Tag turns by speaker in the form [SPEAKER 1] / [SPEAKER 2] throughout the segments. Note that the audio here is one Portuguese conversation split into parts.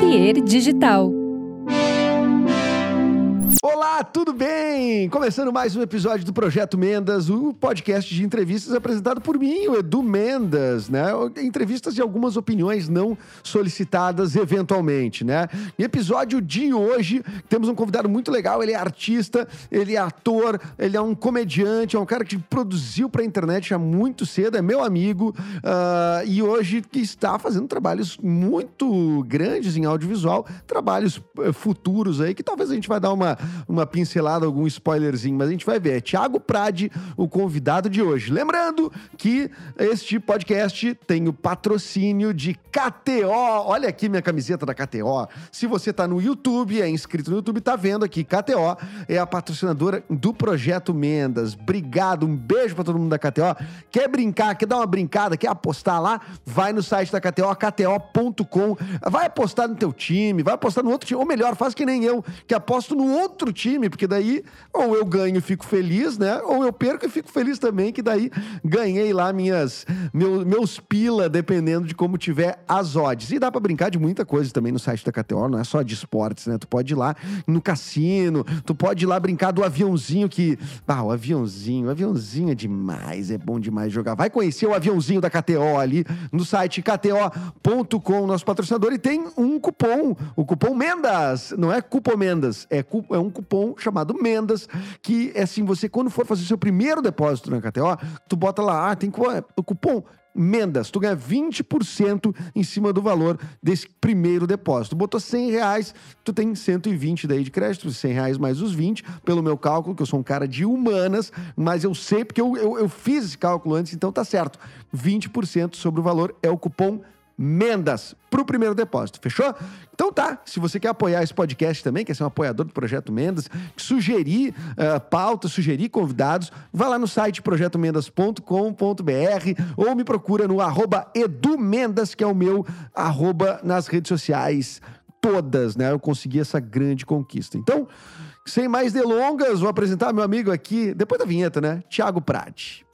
[SPEAKER 1] Zapier Digital.
[SPEAKER 2] Olá, tudo bem? Começando mais um episódio do Projeto Mendas, o podcast de entrevistas apresentado por mim, o Edu Mendas, né? Entrevistas de algumas opiniões não solicitadas eventualmente, né? No episódio de hoje, temos um convidado muito legal, ele é artista, ele é ator, ele é um comediante, é um cara que produziu pra internet há muito cedo, é meu amigo, uh, e hoje está fazendo trabalhos muito grandes em audiovisual, trabalhos uh, futuros aí, que talvez a gente vai dar uma uma pincelada, algum spoilerzinho, mas a gente vai ver. É Thiago Prade, o convidado de hoje. Lembrando que este podcast tem o patrocínio de KTO. Olha aqui minha camiseta da KTO. Se você tá no YouTube, é inscrito no YouTube, tá vendo aqui. KTO é a patrocinadora do Projeto Mendas. Obrigado, um beijo para todo mundo da KTO. Quer brincar, quer dar uma brincada, quer apostar lá? Vai no site da KTO, kto.com. Vai apostar no teu time, vai apostar no outro time. Ou melhor, faz que nem eu, que aposto no outro outro time, porque daí ou eu ganho e fico feliz, né? Ou eu perco e fico feliz também, que daí ganhei lá minhas, meu, meus pila, dependendo de como tiver as odds. E dá para brincar de muita coisa também no site da KTO, não é só de esportes, né? Tu pode ir lá no cassino, tu pode ir lá brincar do aviãozinho que. Ah, o aviãozinho, o aviãozinho é demais, é bom demais jogar. Vai conhecer o aviãozinho da KTO ali no site kto.com, nosso patrocinador, e tem um cupom, o cupom Mendas. Não é cupom Mendas, é, é um cupom chamado Mendas, que é assim, você quando for fazer seu primeiro depósito na KTO, tu bota lá, ah, tem o cupom Mendas, tu ganha 20% em cima do valor desse primeiro depósito. Botou 100 reais, tu tem 120 daí de crédito, 100 reais mais os 20, pelo meu cálculo, que eu sou um cara de humanas, mas eu sei porque eu, eu, eu fiz esse cálculo antes, então tá certo. 20% sobre o valor é o cupom Mendas para o primeiro depósito, fechou? Então tá, se você quer apoiar esse podcast também, quer ser um apoiador do Projeto Mendas, sugerir uh, pautas, sugerir convidados, vá lá no site projetomendas.com.br ou me procura no arroba edumendas, que é o meu arroba nas redes sociais todas, né? Eu consegui essa grande conquista. Então, sem mais delongas, vou apresentar meu amigo aqui, depois da vinheta, né? Tiago Prade.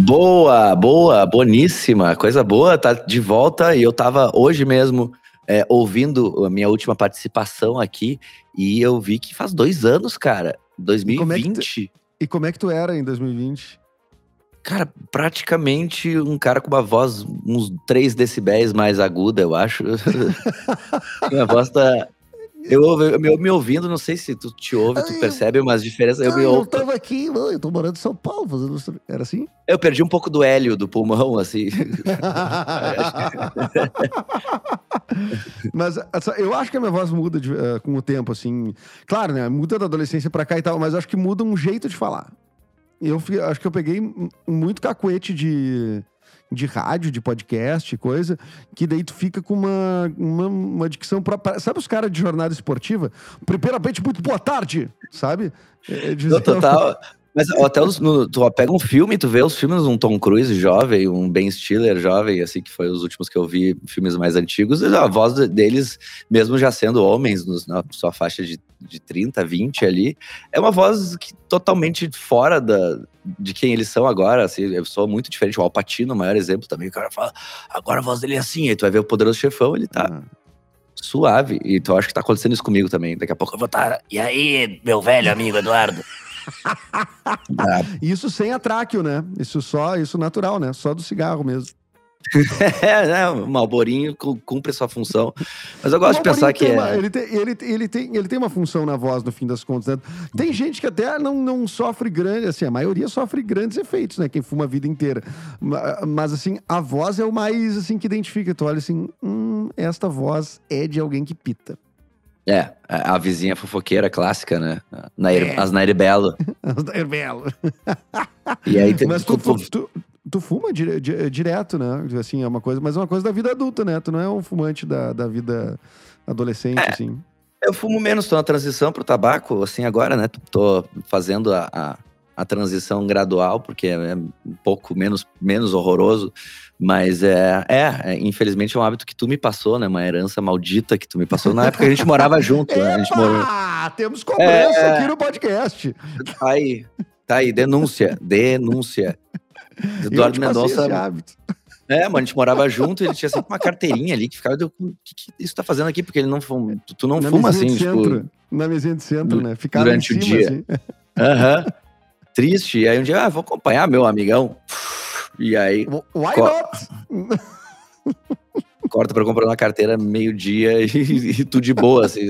[SPEAKER 3] Boa, boa, boníssima, coisa boa, tá de volta e eu tava hoje mesmo é, ouvindo a minha última participação aqui e eu vi que faz dois anos, cara, 2020. E como é que tu,
[SPEAKER 2] e como é que tu era em 2020?
[SPEAKER 3] Cara, praticamente um cara com uma voz uns 3 decibéis mais aguda, eu acho. Minha voz tá, eu, eu, eu, me ouvindo, não sei se tu te ouve, tu percebe umas diferenças. Eu,
[SPEAKER 2] me
[SPEAKER 3] eu
[SPEAKER 2] tava aqui, eu tô morando em São Paulo fazendo. Era assim?
[SPEAKER 3] Eu perdi um pouco do hélio do pulmão, assim.
[SPEAKER 2] mas eu acho que a minha voz muda de, uh, com o tempo, assim. Claro, né? Muda da adolescência pra cá e tal, mas acho que muda um jeito de falar. Eu acho que eu peguei muito cacuete de de rádio, de podcast, coisa, que daí tu fica com uma, uma, uma dicção própria. Sabe os caras de jornada esportiva? Primeiramente, muito boa tarde, sabe?
[SPEAKER 3] É, é total. Mas até os, no, tu pega um filme, tu vê os filmes um Tom Cruise jovem, um Ben Stiller jovem, assim, que foi os últimos que eu vi, filmes mais antigos, a voz deles, mesmo já sendo homens, nos, na sua faixa de, de 30, 20 ali, é uma voz que, totalmente fora da, de quem eles são agora, assim, eu sou muito diferente, o Alpatino, o maior exemplo também, o cara fala, agora a voz dele é assim, aí tu vai ver o Poderoso Chefão, ele tá... Uhum suave. E então acho que tá acontecendo isso comigo também. Daqui a pouco eu vou estar. Tá, e aí, meu velho amigo Eduardo?
[SPEAKER 2] isso sem atráqueo, né? Isso só, isso natural, né? Só do cigarro mesmo.
[SPEAKER 3] é, né? O Malborinho cumpre sua função. Mas eu gosto de pensar que
[SPEAKER 2] uma,
[SPEAKER 3] é.
[SPEAKER 2] Ele tem, ele, ele, tem, ele tem uma função na voz, no fim das contas. Né? Tem gente que até não, não sofre grande, assim, a maioria sofre grandes efeitos, né? Quem fuma a vida inteira. Mas, assim, a voz é o mais, assim, que identifica. Tu olha assim, hum, esta voz é de alguém que pita.
[SPEAKER 3] É, a vizinha fofoqueira clássica, né? Nair, é. As Nair Belo.
[SPEAKER 2] As Nair Belo.
[SPEAKER 3] e aí tem,
[SPEAKER 2] Mas tu, tu, tu, tu fuma dire, direto, né? Assim, é uma coisa, mas é uma coisa da vida adulta, né? Tu não é um fumante da, da vida adolescente, é. assim.
[SPEAKER 3] Eu fumo menos, tô na transição pro tabaco, assim, agora, né? Tô fazendo a, a, a transição gradual, porque é um pouco menos, menos horroroso. Mas é, é, infelizmente é um hábito que tu me passou, né? Uma herança maldita que tu me passou na época que a gente morava junto, né? A gente morou...
[SPEAKER 2] Temos cobrança é... aqui no podcast.
[SPEAKER 3] Tá aí, tá aí, denúncia, denúncia. Eduardo Mendonça. É, mano, a gente morava junto, ele tinha sempre uma carteirinha ali que ficava, o que, que isso tá fazendo aqui? Porque ele não fuma, tu, tu não
[SPEAKER 2] Na
[SPEAKER 3] fuma assim, tipo,
[SPEAKER 2] Na mesinha de centro, né? Ficava
[SPEAKER 3] durante
[SPEAKER 2] em
[SPEAKER 3] o
[SPEAKER 2] cima,
[SPEAKER 3] dia.
[SPEAKER 2] assim.
[SPEAKER 3] aham, triste. E aí um dia, ah, vou acompanhar meu amigão. E aí
[SPEAKER 2] Why not?
[SPEAKER 3] corta pra comprar uma carteira meio-dia e, e tudo de boa, assim.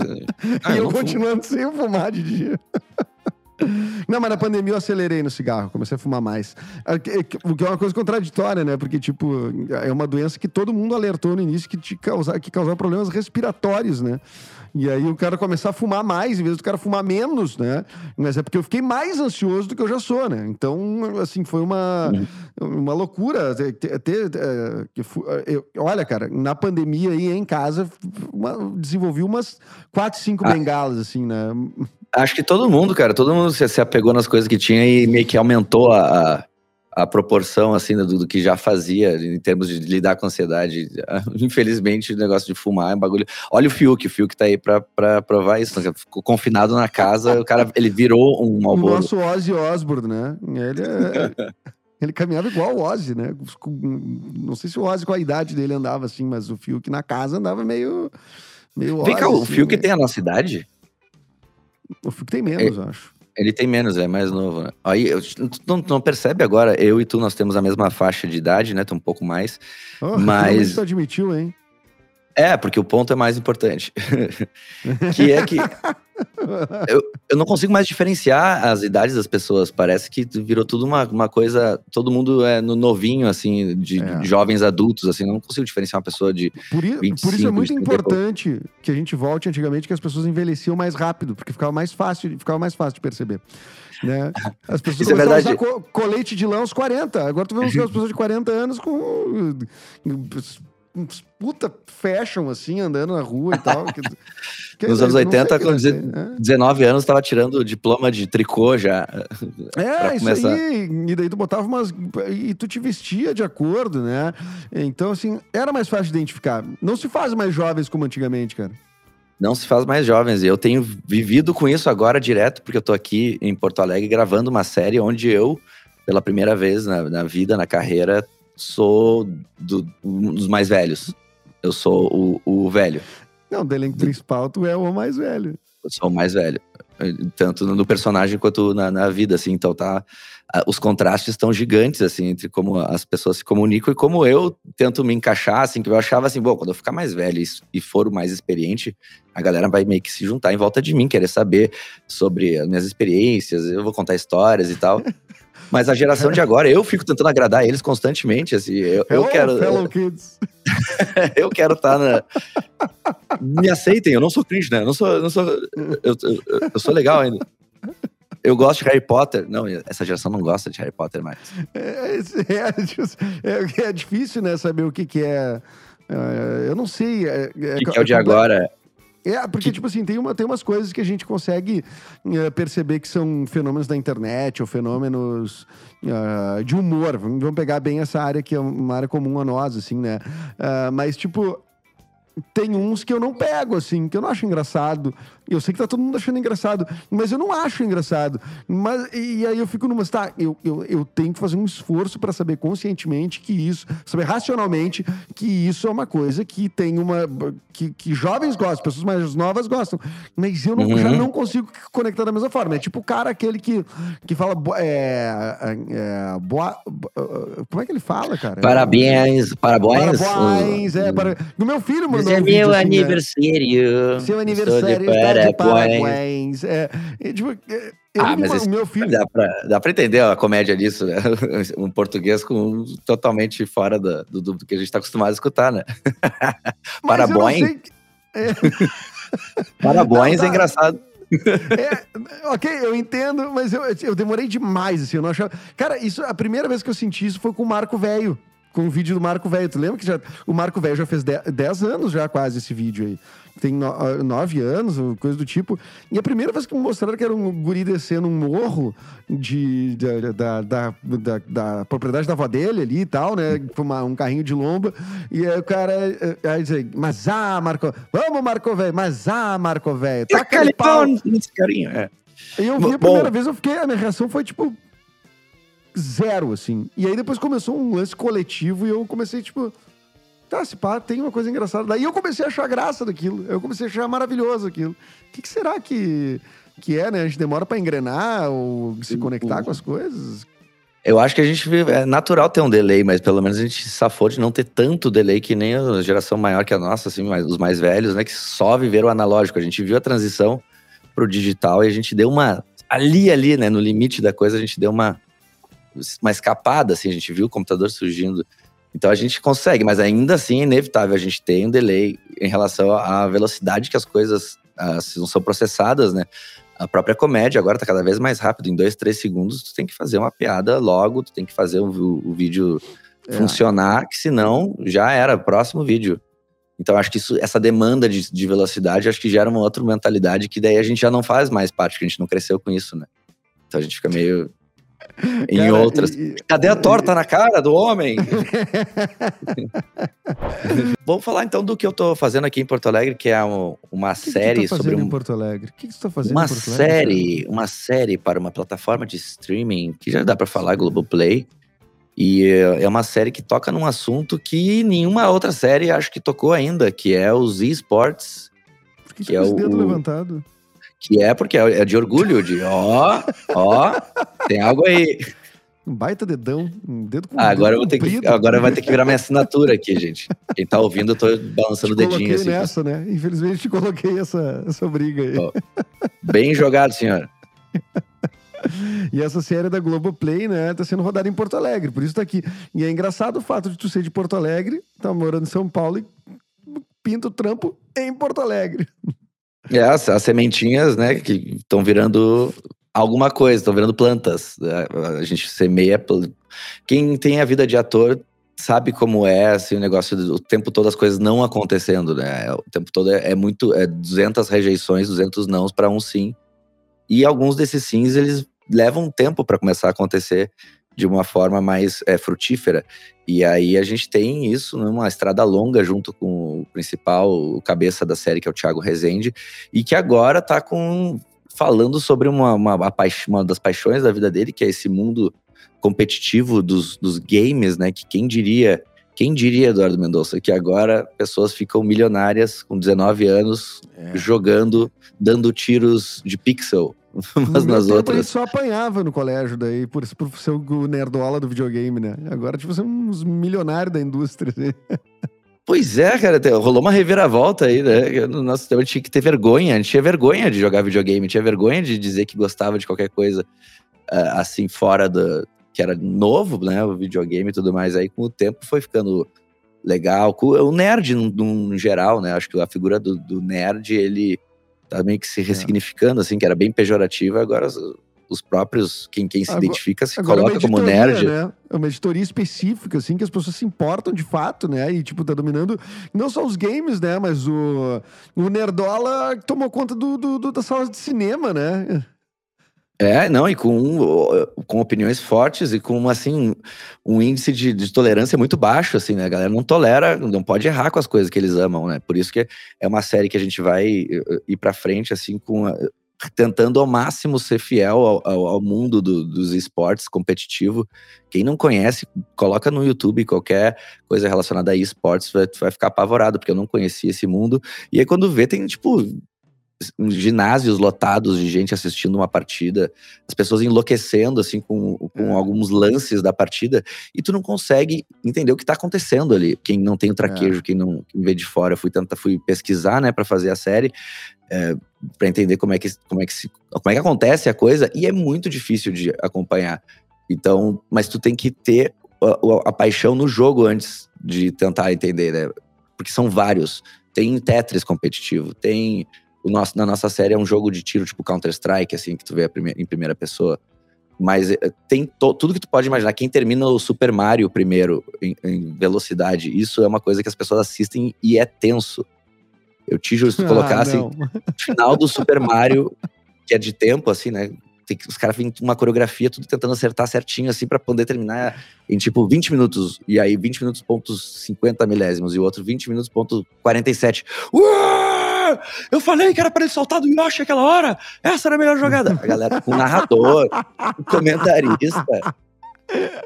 [SPEAKER 3] Ah,
[SPEAKER 2] e eu
[SPEAKER 3] não fumo.
[SPEAKER 2] continuando sem fumar de dia. Não, mas na pandemia eu acelerei no cigarro, comecei a fumar mais. É que- O que é uma coisa contraditória, né? Porque, tipo, é uma doença que todo mundo alertou no início que, te causa, que causava problemas respiratórios, né? E aí o cara começar a fumar mais, em vez do cara fumar menos, né? Mas é porque eu fiquei mais ansioso do que eu já sou, né? Então, assim, foi uma, uma loucura. Ter, ter- olha, cara, na pandemia aí em casa, desenvolvi umas quatro, cinco
[SPEAKER 3] Ah.
[SPEAKER 2] bengalas, assim, né?
[SPEAKER 3] Acho que todo mundo, cara, todo mundo se, se apegou nas coisas que tinha e meio que aumentou a, a, a proporção, assim, do, do que já fazia em termos de lidar com a ansiedade. Infelizmente, o negócio de fumar é um bagulho. Olha o Fiuk, o Fiuk tá aí pra, pra provar isso. né? Ficou confinado na casa, o cara, ele virou um
[SPEAKER 2] O
[SPEAKER 3] Malboro.
[SPEAKER 2] nosso Ozzy Osbourne, né? Ele, é- ele caminhava igual o Ozzy, né? Não sei se o Ozzy com a idade dele andava assim, mas o Fiuk na casa andava meio. meio
[SPEAKER 3] Vem cá,
[SPEAKER 2] Ozzy,
[SPEAKER 3] o
[SPEAKER 2] assim,
[SPEAKER 3] Fiuk
[SPEAKER 2] né?
[SPEAKER 3] tem a nossa idade?
[SPEAKER 2] O Fiuk tem menos, eu acho.
[SPEAKER 3] Ele tem menos, é mais novo, né? Aí, eu- tu não, não percebe agora, eu e tu, nós temos a mesma faixa de idade, né? Tu um pouco mais.
[SPEAKER 2] Oh,
[SPEAKER 3] Mas-
[SPEAKER 2] tu admitiu, hein?
[SPEAKER 3] É, porque o ponto é mais importante. que é que eu, eu não consigo mais diferenciar as idades das pessoas. Parece que virou tudo uma, uma coisa. Todo mundo é no novinho, assim, de,
[SPEAKER 2] É.
[SPEAKER 3] jovens adultos, assim. Eu não consigo diferenciar uma pessoa de.
[SPEAKER 2] Por, i- por
[SPEAKER 3] 25,
[SPEAKER 2] isso é muito
[SPEAKER 3] 30
[SPEAKER 2] importante que a gente volte antigamente que as pessoas envelheciam mais rápido, porque ficava mais fácil, ficava mais fácil de perceber. Né? As pessoas
[SPEAKER 3] Isso é
[SPEAKER 2] começaram a
[SPEAKER 3] verdade.
[SPEAKER 2] usar co- colete de lã aos 40. Agora tu vê as pessoas de 40 anos com puta fashion, assim, andando na rua e tal. Que- que-
[SPEAKER 3] Nos anos
[SPEAKER 2] eu não sei
[SPEAKER 3] 80,
[SPEAKER 2] que
[SPEAKER 3] com
[SPEAKER 2] ser,
[SPEAKER 3] 19 anos, tava tirando o diploma de tricô já.
[SPEAKER 2] É, é isso
[SPEAKER 3] começar.
[SPEAKER 2] aí. E daí tu botava umas. E tu te vestia de acordo, né? Então, assim, era mais fácil de identificar. Não se faz mais jovens como antigamente, cara.
[SPEAKER 3] Não se faz mais jovens. E eu tenho vivido com isso agora direto, porque eu tô aqui em Porto Alegre gravando uma série onde eu, pela primeira vez na, na vida, na carreira, sou do- um dos mais velhos. Eu sou o, o velho.
[SPEAKER 2] Não, do elenco principal, tu é o mais velho.
[SPEAKER 3] Eu sou o mais velho. Tanto no personagem quanto na, na vida, assim. Então tá. Os contrastes estão gigantes, assim, entre como as pessoas se comunicam e como eu tento me encaixar, assim, que eu achava assim, bom, quando eu ficar mais velho e, e for o mais experiente, a galera vai meio que se juntar em volta de mim, querer saber sobre as minhas experiências, eu vou contar histórias e tal. Mas a geração de agora, eu fico tentando agradar eles constantemente, assim, eu, eu
[SPEAKER 2] Hello,
[SPEAKER 3] quero
[SPEAKER 2] Fellow kids.
[SPEAKER 3] eu quero estar na. Me aceitem, eu não sou cringe, né? Eu não sou. Eu, não sou, eu, eu- eu sou legal ainda. Eu gosto de Harry Potter. Não, essa geração não gosta de Harry Potter mais.
[SPEAKER 2] É, é, é- é difícil, né, saber o que, que é. é, eu não sei. É,
[SPEAKER 3] O que, que é o de agora?
[SPEAKER 2] É, porque, tipo assim, tem, uma, tem umas coisas que a gente consegue eh, perceber que são fenômenos da internet ou fenômenos ah, de humor. Vamos pegar bem essa área que é uma área comum a nós, assim, né? Ah, mas, tipo, tem uns que eu não pego, assim, que eu não acho engraçado. Eu sei que tá todo mundo achando engraçado, mas eu não acho engraçado. Mas, e aí eu fico numa. Tá, eu, eu, eu tenho que fazer um esforço para saber conscientemente que isso, saber racionalmente que isso é uma coisa que tem uma. que, que jovens gostam, pessoas mais novas gostam. Mas eu não,
[SPEAKER 3] Uhum.
[SPEAKER 2] já não consigo conectar da mesma forma. É tipo o cara aquele que, que fala. É, é, boa, bo- como é que ele fala, cara?
[SPEAKER 3] Parabéns, parabéns.
[SPEAKER 2] Parabéns, é. Para... O meu filho mandou
[SPEAKER 3] é
[SPEAKER 2] um vídeo
[SPEAKER 3] meu
[SPEAKER 2] assim, né?
[SPEAKER 3] aniversário.
[SPEAKER 2] Seu
[SPEAKER 3] Estou
[SPEAKER 2] aniversário
[SPEAKER 3] de
[SPEAKER 2] está de
[SPEAKER 3] parabéns.
[SPEAKER 2] parabéns. É, é, tipo, é, eu
[SPEAKER 3] Ah, mas
[SPEAKER 2] meu filho.
[SPEAKER 3] Dá pra, dá pra entender a comédia disso, né? Um português com totalmente fora da- do, do que a gente tá acostumado a escutar, né? parabéns.
[SPEAKER 2] tá.
[SPEAKER 3] é engraçado.
[SPEAKER 2] É, ok, eu entendo, mas eu, eu demorei demais, assim, eu não achava... Cara, isso, a primeira vez que eu senti isso foi com o Marco Velho, com o vídeo do Marco Velho. Tu lembra que já, o Marco Velho já fez 10 anos já quase esse vídeo aí. Tem 9 anos, ou coisa do tipo. E a primeira vez que me mostraram que era um guri descendo um morro de, da, da, da, da- da propriedade da avó dele ali e tal, né? Um carrinho de lomba. E aí o cara... eh, Aí diz, mas ah, Marco... Vamos, Marco Velho, mas ah, Marco Velho. Taca ele pau.
[SPEAKER 3] nesse carinho. É.
[SPEAKER 2] E eu vi a primeira vez, eu fiquei, a minha reação foi tipo. Zero, assim. E aí depois começou um lance coletivo e eu comecei, tipo, tá, se pá, tem uma coisa engraçada. Daí eu comecei a achar graça daquilo. Eu comecei a achar maravilhoso aquilo. O que, que será que, que é, né? A gente demora pra engrenar ou se conectar com as coisas?
[SPEAKER 3] Eu acho que a gente é natural ter um delay, mas pelo menos a gente safou de não ter tanto delay que nem a geração maior que a nossa, assim, os mais velhos, né? Que só viveram o analógico. A gente viu a transição pro digital e a gente deu uma. Ali, ali, né? No limite da coisa, a gente deu uma, uma escapada, assim, a gente viu o computador surgindo. Então a gente consegue, mas ainda assim é inevitável. A gente tem um delay em relação à velocidade que as coisas uh, são processadas, né? A própria comédia agora tá cada vez mais rápido. Em dois, três segundos, tu tem que fazer uma piada logo, tu tem que fazer o, o vídeo é. funcionar, que senão já era, próximo vídeo. Então acho que isso, essa demanda de, de, velocidade, acho que gera uma outra mentalidade que daí a gente já não faz mais parte, que a gente não cresceu com isso, né? Então a gente fica meio em Cara, outras. E, Cadê a torta e... na cara do homem? Vamos falar então do que eu tô fazendo aqui em Porto Alegre, que é um, uma que série que tá sobre
[SPEAKER 2] um... em Porto Alegre. O que, que você tá fazendo
[SPEAKER 3] uma
[SPEAKER 2] em Porto
[SPEAKER 3] Alegre? série, uma série para uma plataforma de streaming que já dá para falar Globoplay. E é uma série que toca num assunto que nenhuma outra série acho que tocou ainda, que é os esports.
[SPEAKER 2] Por que, que é o dedo levantado?
[SPEAKER 3] Que é porque é de orgulho, de ó, ó, tem algo aí.
[SPEAKER 2] Um baita dedão, um dedo com
[SPEAKER 3] ah, agora
[SPEAKER 2] dedo
[SPEAKER 3] eu vou ter que Agora vai ter que virar minha assinatura aqui, gente. Quem tá ouvindo, eu tô balançando o dedinho assim.
[SPEAKER 2] nessa, né? Infelizmente te coloquei essa, essa briga aí. Oh,
[SPEAKER 3] bem jogado, senhor.
[SPEAKER 2] E essa série da Globoplay, né, tá sendo rodada em Porto Alegre, por isso tá aqui. E é engraçado o fato de tu ser de Porto Alegre, tá morando em São Paulo e pinta o trampo em Porto Alegre.
[SPEAKER 3] É, as, as sementinhas, né, que estão virando alguma coisa, estão virando plantas. A gente semeia. Quem tem a vida de ator sabe como é assim, o negócio, o tempo todo as coisas não acontecendo, né? O tempo todo é, é muito. É 200 rejeições, 200 nãos para um sim. E alguns desses sims, eles levam tempo para começar a acontecer de uma forma mais é, frutífera. E aí a gente tem isso numa estrada longa junto com o principal, o cabeça da série, que é o Thiago Rezende, e que agora tá com falando sobre uma, uma, uma das paixões da vida dele, que é esse mundo competitivo dos, dos games, né? Que quem diria, quem diria, Eduardo Mendonça, que agora pessoas ficam milionárias com 19 anos é. jogando, dando tiros de pixel umas nas tempo, outras. Gente
[SPEAKER 2] só apanhava no colégio daí, por, por ser o nerdola do videogame, né? Agora, tipo, são uns milionários da indústria. Assim.
[SPEAKER 3] Pois é, cara, rolou uma reviravolta aí, né? No nosso tempo tinha que ter vergonha, a gente tinha vergonha de jogar videogame, tinha vergonha de dizer que gostava de qualquer coisa uh, assim fora do. que era novo, né? O videogame e tudo mais. Aí com o tempo foi ficando legal. O nerd, no, no geral, né? Acho que a figura do, do nerd, ele tá meio que se é. ressignificando, assim, que era bem pejorativa, agora os próprios, quem, quem se agora, identifica, se coloca como nerd.
[SPEAKER 2] Né? É uma editoria específica, assim, que as pessoas se importam de fato, né? E, tipo, tá dominando não só os games, né? Mas o, o Nerdola tomou conta do, do, do das salas de cinema, né?
[SPEAKER 3] É, não, e com, com opiniões fortes e com, assim, um índice de, de, tolerância muito baixo, assim, né? A galera não tolera, não pode errar com as coisas que eles amam, né? Por isso que é uma série que a gente vai ir pra frente, assim, com tentando ao máximo ser fiel ao, ao, ao mundo do, dos esportes competitivo. Quem não conhece, coloca no YouTube qualquer coisa relacionada a esportes, vai, vai ficar apavorado, porque eu não conhecia esse mundo. E aí quando vê, tem, tipo, ginásios lotados de gente assistindo uma partida, as pessoas enlouquecendo assim com, com é. alguns lances da partida e tu não consegue entender o que está acontecendo ali. Quem não tem o traquejo, é. quem não quem vê de fora, fui tentar fui pesquisar, né, para fazer a série, é, para entender como é que como é que se, como é que acontece a coisa e é muito difícil de acompanhar. Então, mas tu tem que ter a, a paixão no jogo antes de tentar entender, né? Porque são vários. Tem Tetris competitivo, tem nosso, na nossa série é um jogo de tiro tipo Counter-Strike, assim, que tu vê em primeira pessoa. Mas eh, tem to, tudo que tu pode imaginar. Quem termina o Super Mario primeiro em, em, velocidade, isso é uma coisa que as pessoas assistem e é tenso. Eu te juro, se tu colocasse ah, final do Super Mario, que é de tempo, assim, né? Tem que, os caras vêm uma coreografia, tudo tentando acertar certinho, assim, para poder terminar em tipo 20 minutos. E aí, 20 minutos, pontos 50 milésimos, e o outro 20 minutos, ponto 47. Eu falei que era para ele soltar do Yoshi aquela hora. Essa era a melhor jogada. A galera com o narrador, o comentarista.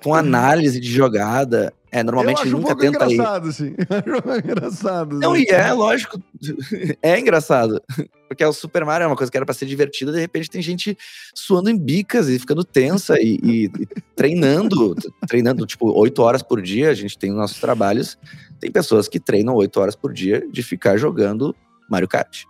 [SPEAKER 3] com análise de jogada. É, normalmente
[SPEAKER 2] eu acho
[SPEAKER 3] nunca
[SPEAKER 2] um pouco
[SPEAKER 3] tenta ir.
[SPEAKER 2] engraçado, assim. Acho engraçado.
[SPEAKER 3] Não,
[SPEAKER 2] assim.
[SPEAKER 3] e é, lógico. É engraçado. Porque o Super Mario é uma coisa que era pra ser divertida, de repente tem gente suando em bicas e ficando tensa e, e- e treinando. treinando, tipo, oito horas por dia. A gente tem os nossos trabalhos. Tem pessoas que treinam oito horas por dia de ficar jogando Mario Kart.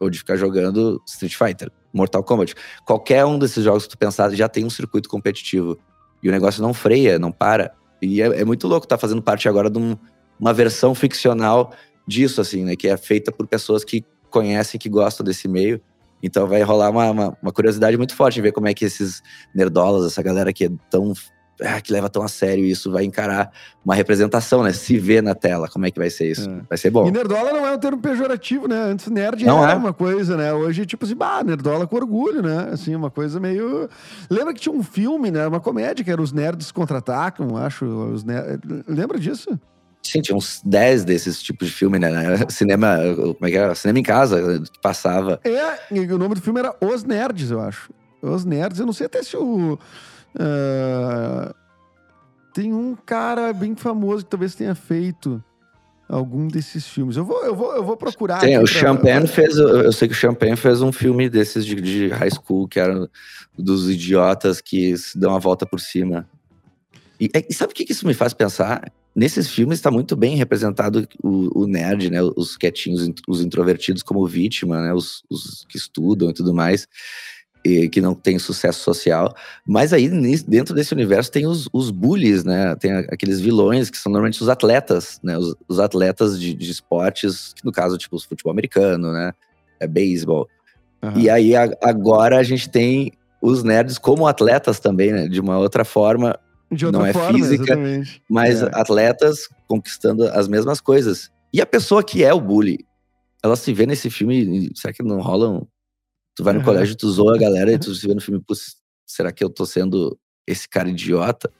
[SPEAKER 3] Ou de ficar jogando Street Fighter, Mortal Kombat. Qualquer um desses jogos que tu pensar já tem um circuito competitivo. E o negócio não freia, não para. E é, é muito louco estar fazendo parte agora de um- uma versão ficcional disso, assim, né? Que é feita por pessoas que conhecem, que gostam desse meio. Então vai rolar uma, uma, uma curiosidade muito forte em ver como é que esses nerdolas, essa galera que é tão. Ah, que leva tão a sério isso, vai encarar uma representação, né? Se ver na tela, como é que vai ser isso.
[SPEAKER 2] É.
[SPEAKER 3] Vai ser bom.
[SPEAKER 2] E nerdola não é um termo pejorativo, né? Antes nerd
[SPEAKER 3] Não
[SPEAKER 2] era
[SPEAKER 3] é.
[SPEAKER 2] uma coisa, né? Hoje, tipo assim, bah, nerdola com orgulho, né? Assim, uma coisa meio. Lembra que tinha um filme, né? Uma comédia que era Os Nerds Contra-Atacam, acho. Os ner... Lembra disso?
[SPEAKER 3] Sim, tinha uns 10 desses tipos de filme, né? Cinema, como é que era? Cinema em casa, que passava.
[SPEAKER 2] É, e o nome do filme era Os Nerds, eu acho. Os Nerds, eu não sei até se o. ah, tem um cara bem famoso que talvez tenha feito algum desses filmes. Eu vou, eu vou, eu vou procurar.
[SPEAKER 3] Tem, o
[SPEAKER 2] pra-
[SPEAKER 3] Champagne fez. Eu sei que o Champagne fez um filme desses de, de high school, que era dos idiotas que se dão a volta por cima. E, e sabe o que que isso me faz pensar? Nesses filmes está muito bem representado o, o nerd, né? Os quietinhos, os introvertidos como vítima, né? Os, os que estudam e tudo mais, que não tem sucesso social. Mas aí, dentro desse universo, tem os, os bullies, né? Tem aqueles vilões que são normalmente os atletas, né? Os, os atletas de, de esportes, que no caso, tipo, futebol americano, né? É beisebol.
[SPEAKER 2] Aham.
[SPEAKER 3] E aí, a- agora a gente tem os nerds como atletas também, né? De uma outra forma,
[SPEAKER 2] De outra
[SPEAKER 3] não é
[SPEAKER 2] forma,
[SPEAKER 3] física,
[SPEAKER 2] exatamente.
[SPEAKER 3] mas
[SPEAKER 2] É.
[SPEAKER 3] atletas conquistando as mesmas coisas. E a pessoa que é o bully, ela se vê nesse filme, será que não rola um... Tu vai no
[SPEAKER 2] Aham.
[SPEAKER 3] colégio, tu zoa a galera e tu se vê no filme, será que eu tô sendo esse cara idiota?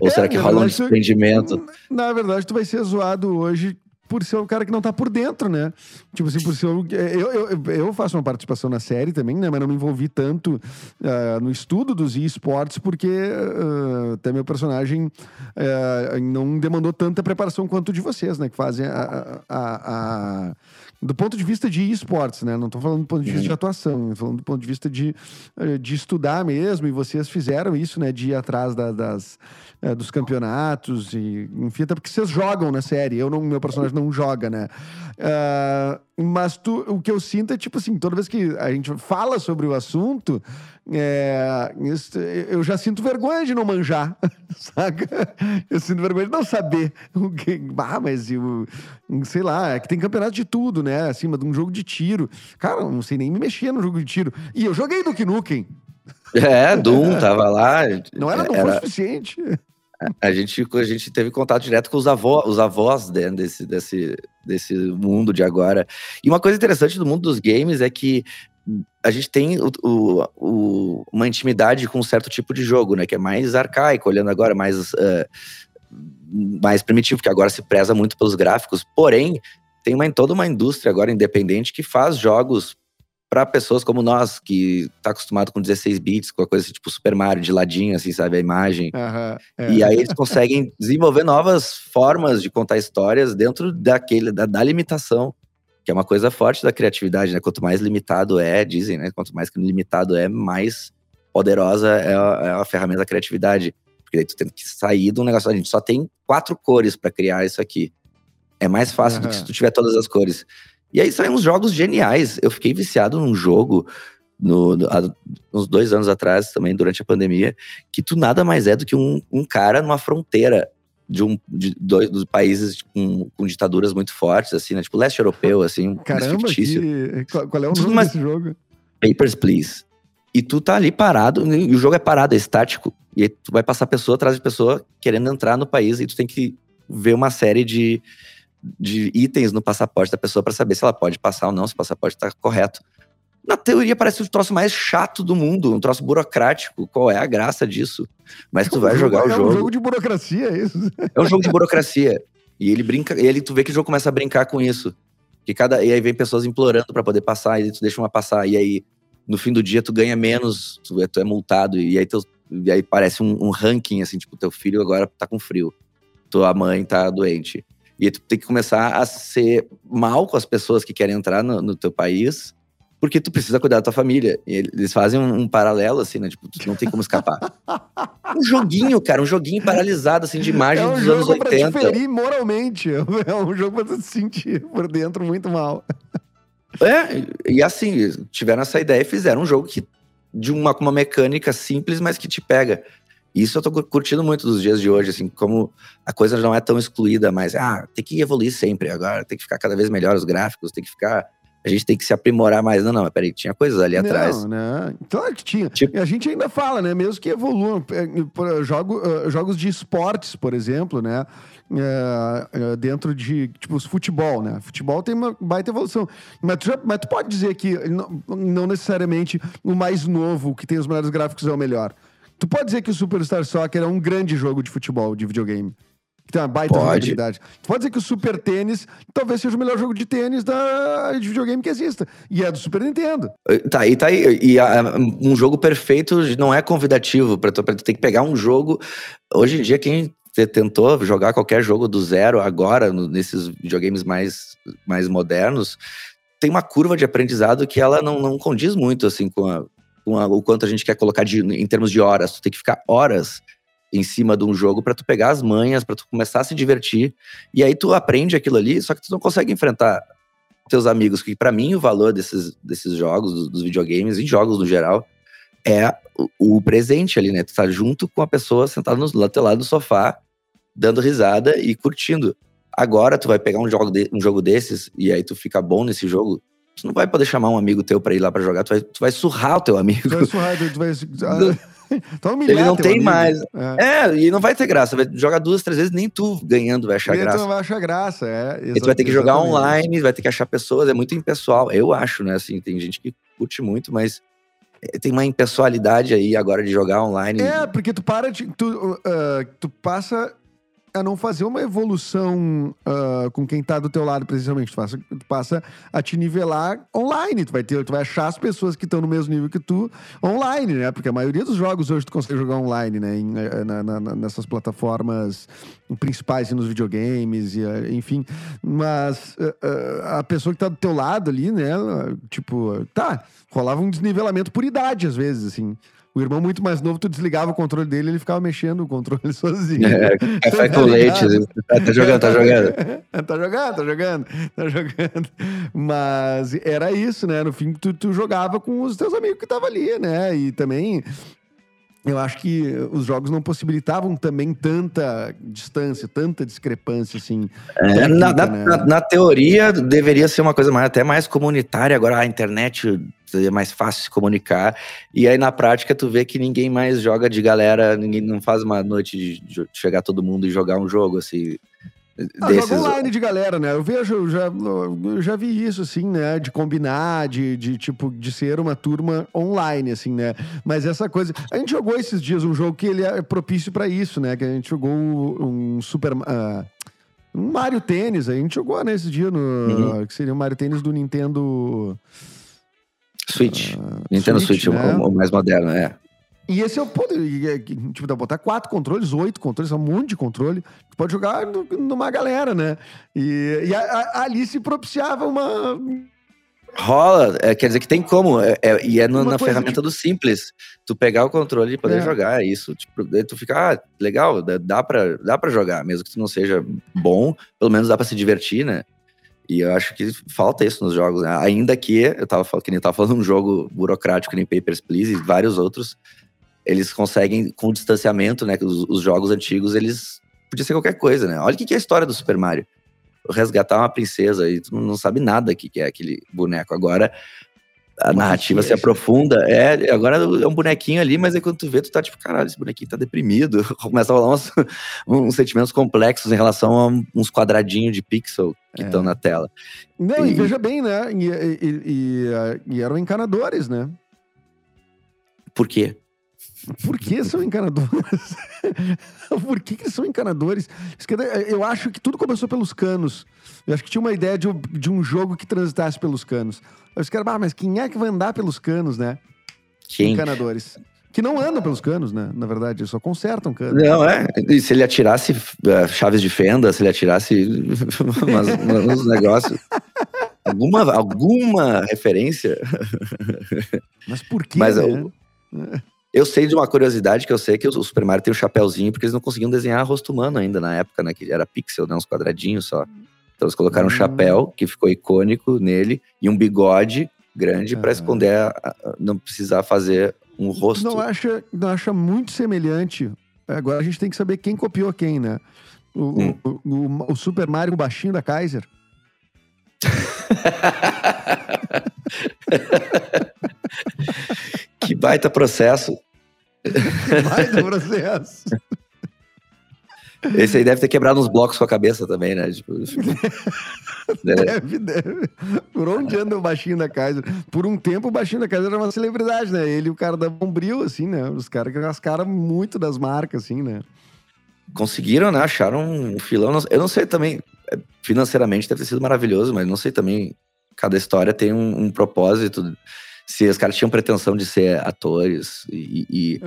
[SPEAKER 3] Ou
[SPEAKER 2] É,
[SPEAKER 3] será que rola um
[SPEAKER 2] verdade,
[SPEAKER 3] desprendimento?
[SPEAKER 2] Na verdade, tu vai ser zoado hoje por ser um cara que não tá por dentro, né? Tipo assim, por ser. um- Eu, eu, eu faço uma participação na série também, né? Mas não me envolvi tanto ah, no estudo dos esportes, porque ah, até meu personagem ah, não demandou tanta preparação quanto o de vocês, né? Que fazem a- a- a- do ponto de vista de esportes, né? Não tô falando do ponto de vista de atuação, tô falando do ponto de vista de, eh, de estudar mesmo, e vocês fizeram isso, né? De ir atrás da- das, eh, dos campeonatos, e enfim, até porque vocês jogam na série. Eu não, meu personagem não joga, né? Ah, mas tu, o que eu sinto é tipo assim, toda vez que a gente fala sobre o assunto, é, isso- eu já sinto vergonha de não manjar, saca? Eu sinto vergonha de não saber o que. Ah, mas eu. Sei lá, é que tem campeonato de tudo, né? Acima de um jogo de tiro. Cara, eu não sei nem me mexer no jogo de tiro. E eu joguei Duke Nukem.
[SPEAKER 3] É, Doom tava lá.
[SPEAKER 2] Não era, não foi suficiente.
[SPEAKER 3] A gente, a gente teve contato direto com os avós, os avós né, desse, desse, desse mundo de agora. E uma coisa interessante do mundo dos games é que a gente tem o, o- o- uma intimidade com um certo tipo de jogo, né? Que é mais arcaico, olhando agora, mais, eh, mais primitivo, que agora se preza muito pelos gráficos. Porém, tem uma, toda uma indústria agora independente que faz jogos para pessoas como nós, que tá acostumado com 16 bits, com a coisa assim, tipo Super Mario, de ladinho, assim, sabe? A imagem.
[SPEAKER 2] Aham, é.
[SPEAKER 3] E aí eles conseguem desenvolver novas formas de contar histórias dentro daquele, da, da limitação, que é uma coisa forte da criatividade, né? Quanto mais limitado é, dizem, né? Quanto mais limitado é, mais poderosa é a, é a ferramenta da criatividade. Porque daí tu tem que sair de um negócio, a gente só tem quatro cores para criar isso aqui. É mais fácil do que se tu tiver todas as cores. E aí saem uns jogos geniais. Eu fiquei viciado num jogo no, no- há uns dois anos atrás, também durante a pandemia, que tu nada mais é do que um, um cara numa fronteira de um de dois dos países com, com ditaduras muito fortes, assim, né? Tipo leste europeu, assim,
[SPEAKER 2] Caramba,
[SPEAKER 3] fictício.
[SPEAKER 2] que, qual, qual é o nome desse jogo?
[SPEAKER 3] Papers, Please. E tu tá ali parado, e o jogo é parado, é estático. E aí tu vai passar pessoa atrás de pessoa querendo entrar no país, e tu tem que ver uma série de, de itens no passaporte da pessoa para saber se ela pode passar ou não, se o passaporte tá correto. Na teoria parece o troço mais chato do mundo, um troço burocrático. Qual é a graça disso? Mas tu vai jogar o
[SPEAKER 2] é
[SPEAKER 3] jogo.
[SPEAKER 2] um jogo de burocracia, é isso?
[SPEAKER 3] É um jogo de burocracia. E ele brinca, e ele tu vê que o jogo começa a brincar com isso. Que cada e aí vem pessoas implorando pra poder passar e tu deixa uma passar e aí no fim do dia tu ganha menos, tu é, tu é multado e aí teus, e aí parece um, um ranking, assim, tipo, teu filho agora tá com frio, tua mãe tá doente. E aí tu tem que começar a ser mal com as pessoas que querem entrar no, no teu país, porque tu precisa cuidar da tua família. E eles fazem um, um, paralelo, assim, né? Tipo, tu não tem como escapar. um joguinho, cara, um joguinho paralisado, assim, de imagem
[SPEAKER 2] é um
[SPEAKER 3] dos
[SPEAKER 2] jogo
[SPEAKER 3] anos 80.
[SPEAKER 2] pra te ferir moralmente. É um jogo pra tu se sentir por dentro muito mal.
[SPEAKER 3] É, e assim, tiveram essa ideia e fizeram um jogo que de uma, uma mecânica simples, mas que te pega. Isso eu tô curtindo muito dos dias de hoje, assim, como a coisa não é tão excluída, mas ah, tem que evoluir sempre agora, tem que ficar cada vez melhor os gráficos, tem que ficar. A gente tem que se aprimorar mais. Não, não, peraí, tinha coisas ali
[SPEAKER 2] não,
[SPEAKER 3] atrás.
[SPEAKER 2] Não, claro que tinha.
[SPEAKER 3] Tipo-
[SPEAKER 2] E a gente ainda fala, né? Mesmo que evoluam. é, por- Jogo, eh, jogos de esportes, por exemplo, né? É, dentro de, tipo, os futebol, né? Futebol tem uma baita evolução. Mas tu, já- mas tu pode dizer que não, não necessariamente o mais novo, que tem os melhores gráficos, é o melhor. Tu pode dizer que o Superstar Soccer é um grande jogo de futebol, de videogame. Que tem uma baita
[SPEAKER 3] Pode.
[SPEAKER 2] jogabilidade. Tu pode dizer que o Super Tênis talvez seja o melhor jogo de tênis da, de videogame que exista. E é do Super Nintendo.
[SPEAKER 3] Tá aí, tá aí. E a- um jogo perfeito não é convidativo para tu, pra tu ter que pegar um jogo. Hoje em dia, quem te- tentou jogar qualquer jogo do zero agora, nesses videogames mais, mais modernos, tem uma curva de aprendizado que ela não, não condiz muito assim com, a- o quanto a gente quer colocar de- em termos de horas. Tu tem que ficar horas em cima de um jogo para tu pegar as manhas, para tu começar a se divertir. E aí tu aprende aquilo ali, só que tu não consegue enfrentar teus amigos, que para mim o valor desses, desses jogos, dos, dos videogames e jogos no geral, é o, o presente ali, né? Tu tá junto com a pessoa sentada no, teu lado do sofá, dando risada e curtindo. Agora tu vai pegar um jogo, de- um jogo desses e aí tu fica bom nesse jogo, tu não vai poder chamar um amigo teu pra ir lá pra jogar, tu vai, tu vai surrar o teu amigo.
[SPEAKER 2] Tu vai surrar, tu vai. Tu humilhar
[SPEAKER 3] Ele não tem
[SPEAKER 2] amigo.
[SPEAKER 3] mais.
[SPEAKER 2] É.
[SPEAKER 3] É, e não vai ter graça. Vai jogar duas, três vezes, nem tu ganhando vai achar
[SPEAKER 2] E tu
[SPEAKER 3] graça.
[SPEAKER 2] não vai achar graça, é.
[SPEAKER 3] E tu vai ter que jogar
[SPEAKER 2] exatamente.
[SPEAKER 3] online, vai ter que achar pessoas, é muito impessoal. Eu acho, né? Assim, tem gente que curte muito, mas eh, tem uma impessoalidade aí agora de jogar online.
[SPEAKER 2] É, porque tu para de. Tu, ah, tu passa a não fazer uma evolução ah, com quem tá do teu lado, precisamente. Tu passa, tu passa a te nivelar online. Tu vai, ter, tu vai achar as pessoas que estão no mesmo nível que tu online, né? Porque a maioria dos jogos hoje tu consegue jogar online, né? Em, eh, na- na- nessas plataformas principais, e nos videogames, e, eh, enfim. Mas eh, eh, a pessoa que tá do teu lado ali, né? Tipo, tá, rolava um desnivelamento por idade, às vezes, assim. O irmão muito mais novo, tu desligava o controle dele, ele ficava mexendo o controle sozinho.
[SPEAKER 3] É, café com leite. Tá, tá jogando, tá jogando.
[SPEAKER 2] tá jogando, tá jogando, tá jogando. Mas era isso, né? No fim, tu, tu jogava com os teus amigos que estavam ali, né? E também. Eu acho que os jogos não possibilitavam também tanta distância, tanta discrepância, assim.
[SPEAKER 3] É, na, na-
[SPEAKER 2] técnica, né?
[SPEAKER 3] na- na teoria, deveria ser uma coisa mais, até mais comunitária. Agora a internet é mais fácil se comunicar. E aí, na prática, tu vê que ninguém mais joga de galera, ninguém não faz uma noite de chegar todo mundo e jogar um jogo, assim.
[SPEAKER 2] Ah, jogo online de galera, né? Eu vejo, eu já, eu já vi isso, assim, né? De combinar, de, de, tipo, de ser uma turma online, assim, né? Mas essa coisa. A gente jogou esses dias um jogo que ele é propício pra isso, né? Que a gente jogou um Super. ah, um Mario Tênis, a gente jogou nesse dia no.
[SPEAKER 3] Uhum.
[SPEAKER 2] Que seria o Mario Tênis do Nintendo.
[SPEAKER 3] Switch. Nintendo
[SPEAKER 2] Switch,
[SPEAKER 3] Switch,
[SPEAKER 2] né?
[SPEAKER 3] o, o mais moderno, é.
[SPEAKER 2] E esse é o poder. é Tipo, dá pra botar quatro controles, oito controles, é um monte de controle. Tu pode jogar numa galera, né? E, e a- a- ali se propiciava uma.
[SPEAKER 3] Rola, é, quer dizer que tem como, é, é- e é no- na ferramenta do simples. Tu pegar o controle e poder
[SPEAKER 2] É.
[SPEAKER 3] jogar isso. Tipo, daí tu fica, ah, legal, dá, pra, dá pra jogar, mesmo que tu não seja bom, pelo menos dá pra se divertir, né? E eu acho que falta isso nos jogos, né? Ainda que, eu tava falando, que nem eu tava falando um jogo burocrático, nem Papers, Please e vários outros, eles conseguem, com distanciamento, né? que Os, os jogos antigos, eles. Podia ser qualquer coisa, né? Olha o que que é a história do Super Mario. Resgatar uma princesa e tu não sabe nada o que que é aquele boneco. Agora, a narrativa se aprofunda. É, agora é um bonequinho ali, mas aí quando tu vê, tu tá tipo, caralho, esse bonequinho tá deprimido. Começa a rolar uns, uns sentimentos complexos em relação a uns quadradinhos de pixel que
[SPEAKER 2] É.
[SPEAKER 3] estão na tela.
[SPEAKER 2] Não, e
[SPEAKER 3] E-
[SPEAKER 2] veja bem, né? E- e- e eram encanadores, né?
[SPEAKER 3] Por quê?
[SPEAKER 2] Por que são encanadores? Por que, que eles são encanadores? Que Eu acho que tudo começou pelos canos. Eu acho que tinha uma ideia de, um- de um jogo que transitasse pelos canos. Aí Os caras, ah, mas quem é que vai andar pelos canos, né?
[SPEAKER 3] Quem?
[SPEAKER 2] Encanadores. Que não andam pelos canos, né? Na verdade, só consertam canos.
[SPEAKER 3] Não, é. E se ele atirasse uh, chaves de fenda, se ele atirasse umas, uns negócios. Alguma, alguma referência.
[SPEAKER 2] Mas por quê?
[SPEAKER 3] Mas
[SPEAKER 2] né?
[SPEAKER 3] eu, eu sei de uma curiosidade que eu sei que o Super Mario tem um chapéuzinho, porque eles não conseguiam desenhar rosto humano ainda na época, né? Que era pixel, né? Uns quadradinhos só. Então eles colocaram um
[SPEAKER 2] Hum.
[SPEAKER 3] chapéu que ficou icônico nele e um bigode grande para
[SPEAKER 2] Aham.
[SPEAKER 3] esconder, a- a- não precisar fazer um rosto.
[SPEAKER 2] Não acha, não acha muito semelhante. Agora a gente tem que saber quem copiou quem, né? O,
[SPEAKER 3] Hum.
[SPEAKER 2] o, o- o Super Mario baixinho da Kaiser.
[SPEAKER 3] Que baita processo.
[SPEAKER 2] Mais do processo.
[SPEAKER 3] Esse aí deve ter quebrado uns blocos com a cabeça também, né? Tipo, né?
[SPEAKER 2] Deve, deve. Por onde anda o baixinho da Kaiser? Por um tempo o baixinho da Kaiser era uma celebridade, né? Ele e o cara da Bombril, assim, né? Os caras que rascaram muito das marcas, assim, né?
[SPEAKER 3] Conseguiram, né? Acharam um filão. Eu não sei também, é, financeiramente deve ter sido maravilhoso, mas não sei também. Cada história tem um, um propósito. Se os caras tinham pretensão de ser atores e, e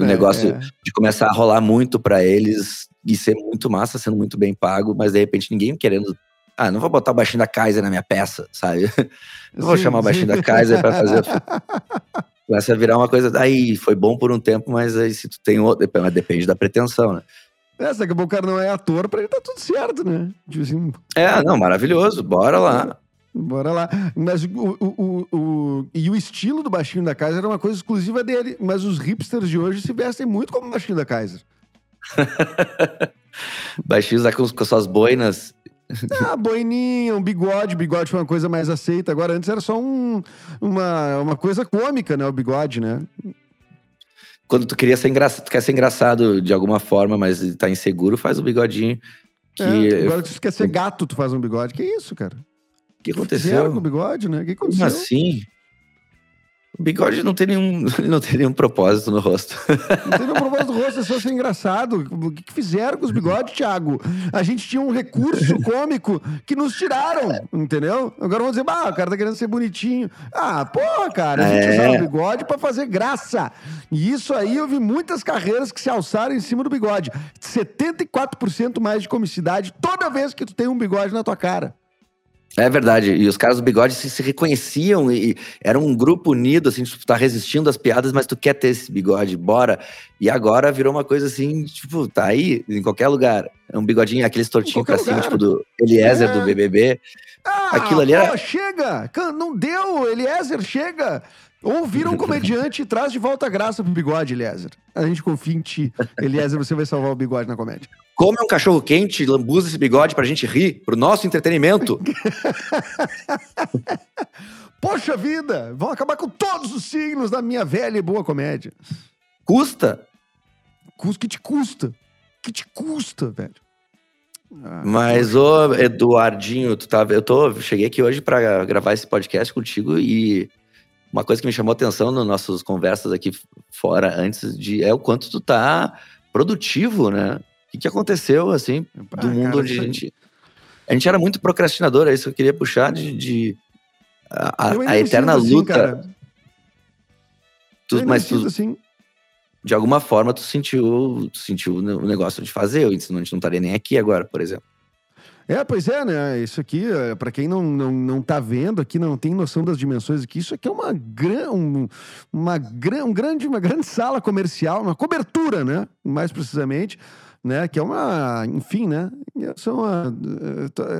[SPEAKER 3] O negócio-
[SPEAKER 2] É.
[SPEAKER 3] de começar a rolar muito pra eles e ser muito massa, sendo muito bem pago, mas de repente ninguém querendo. Ah, não vou botar o baixinho da Kaiser na minha peça, sabe? Não vou
[SPEAKER 2] Sim,
[SPEAKER 3] chamar o baixinho
[SPEAKER 2] sim.
[SPEAKER 3] da Kaiser pra fazer. Começa a virar uma coisa. Aí foi bom por um tempo, mas aí se tu tem outro. Mas depende da pretensão, né?
[SPEAKER 2] É, se daqui a pouco o cara não é ator, pra ele tá tudo certo, né? Tipo assim,
[SPEAKER 3] É, não, maravilhoso, bora lá.
[SPEAKER 2] Bora lá. Mas o, o, o, o- e o estilo do baixinho da Kaiser era uma coisa exclusiva dele. Mas os hipsters de hoje se vestem muito como o baixinho da Kaiser.
[SPEAKER 3] Baixinhos lá com, com suas boinas.
[SPEAKER 2] Ah, boininha, um bigode. Bigode foi uma coisa mais aceita. Agora, antes era só um, uma, uma coisa cômica, né? O bigode, né?
[SPEAKER 3] Quando tu queria ser engraçado, tu quer ser engraçado de alguma forma, mas tá inseguro, faz o bigodinho. Que,
[SPEAKER 2] É, agora, se tu quer ser gato, tu faz um bigode. Que isso, cara?
[SPEAKER 3] Que
[SPEAKER 2] Fizeram com o
[SPEAKER 3] aconteceu?
[SPEAKER 2] bigode, né? O que
[SPEAKER 3] Como
[SPEAKER 2] aconteceu?
[SPEAKER 3] assim? O bigode não tem nenhum, não tem nenhum propósito no rosto.
[SPEAKER 2] Não tem nenhum propósito do rosto, é só ser engraçado. O que fizeram com os bigodes, Thiago? A gente tinha um recurso cômico que nos tiraram, entendeu? Agora vamos dizer, ah, o cara tá querendo ser bonitinho. Ah, porra, cara, a gente
[SPEAKER 3] É.
[SPEAKER 2] usava o bigode pra fazer graça. E isso aí eu vi muitas carreiras que se alçaram em cima do bigode. 74% mais de comicidade toda vez que tu tem um bigode na tua cara.
[SPEAKER 3] É verdade. E os caras do bigode se, se reconheciam e, e era um grupo unido, assim, tipo, tu tá resistindo às piadas, mas tu quer ter esse bigode, bora. E agora virou uma coisa assim, tipo, tá aí em qualquer lugar. É um bigodinho, aqueles tortinhos pra cima, tipo do Eliezer
[SPEAKER 2] É.
[SPEAKER 3] do BBB.
[SPEAKER 2] Ah,
[SPEAKER 3] Aquilo ali
[SPEAKER 2] pô,
[SPEAKER 3] era-
[SPEAKER 2] chega! Can- Não deu, Eliezer, chega! Ou vira um comediante e traz de volta a graça pro bigode, Eliezer. A gente confia em ti. Eliezer, você vai salvar o bigode na comédia.
[SPEAKER 3] Come um cachorro quente, lambuza esse bigode pra gente rir, pro nosso entretenimento.
[SPEAKER 2] Poxa vida! Vão acabar com todos os signos da minha velha e boa comédia.
[SPEAKER 3] Custa,
[SPEAKER 2] Cus- Que te custa? Que te custa, velho? Ah,
[SPEAKER 3] Mas, ô, Eduardinho, tu tava, eu tô, cheguei aqui hoje pra gravar esse podcast contigo e uma coisa que me chamou a atenção nas nossas conversas aqui fora antes de é o quanto tu tá produtivo, né? O que, que aconteceu, assim,
[SPEAKER 2] ah,
[SPEAKER 3] do mundo
[SPEAKER 2] cara,
[SPEAKER 3] onde a gente. A gente era muito procrastinador, é isso que eu queria puxar de. de- a, a- eterna
[SPEAKER 2] assim,
[SPEAKER 3] luta. tu- mas tu,
[SPEAKER 2] assim.
[SPEAKER 3] de alguma forma, tu sentiu, tu sentiu o negócio de fazer, senão a gente não estaria nem aqui agora, por exemplo.
[SPEAKER 2] É, pois é, né? Isso aqui, é, pra quem não, não, não tá vendo aqui, não tem noção das dimensões aqui, isso aqui é uma, gran, um, uma, gran, um grande, uma grande sala comercial, uma cobertura, né? Mais precisamente, né? Que é uma, enfim, né? São a,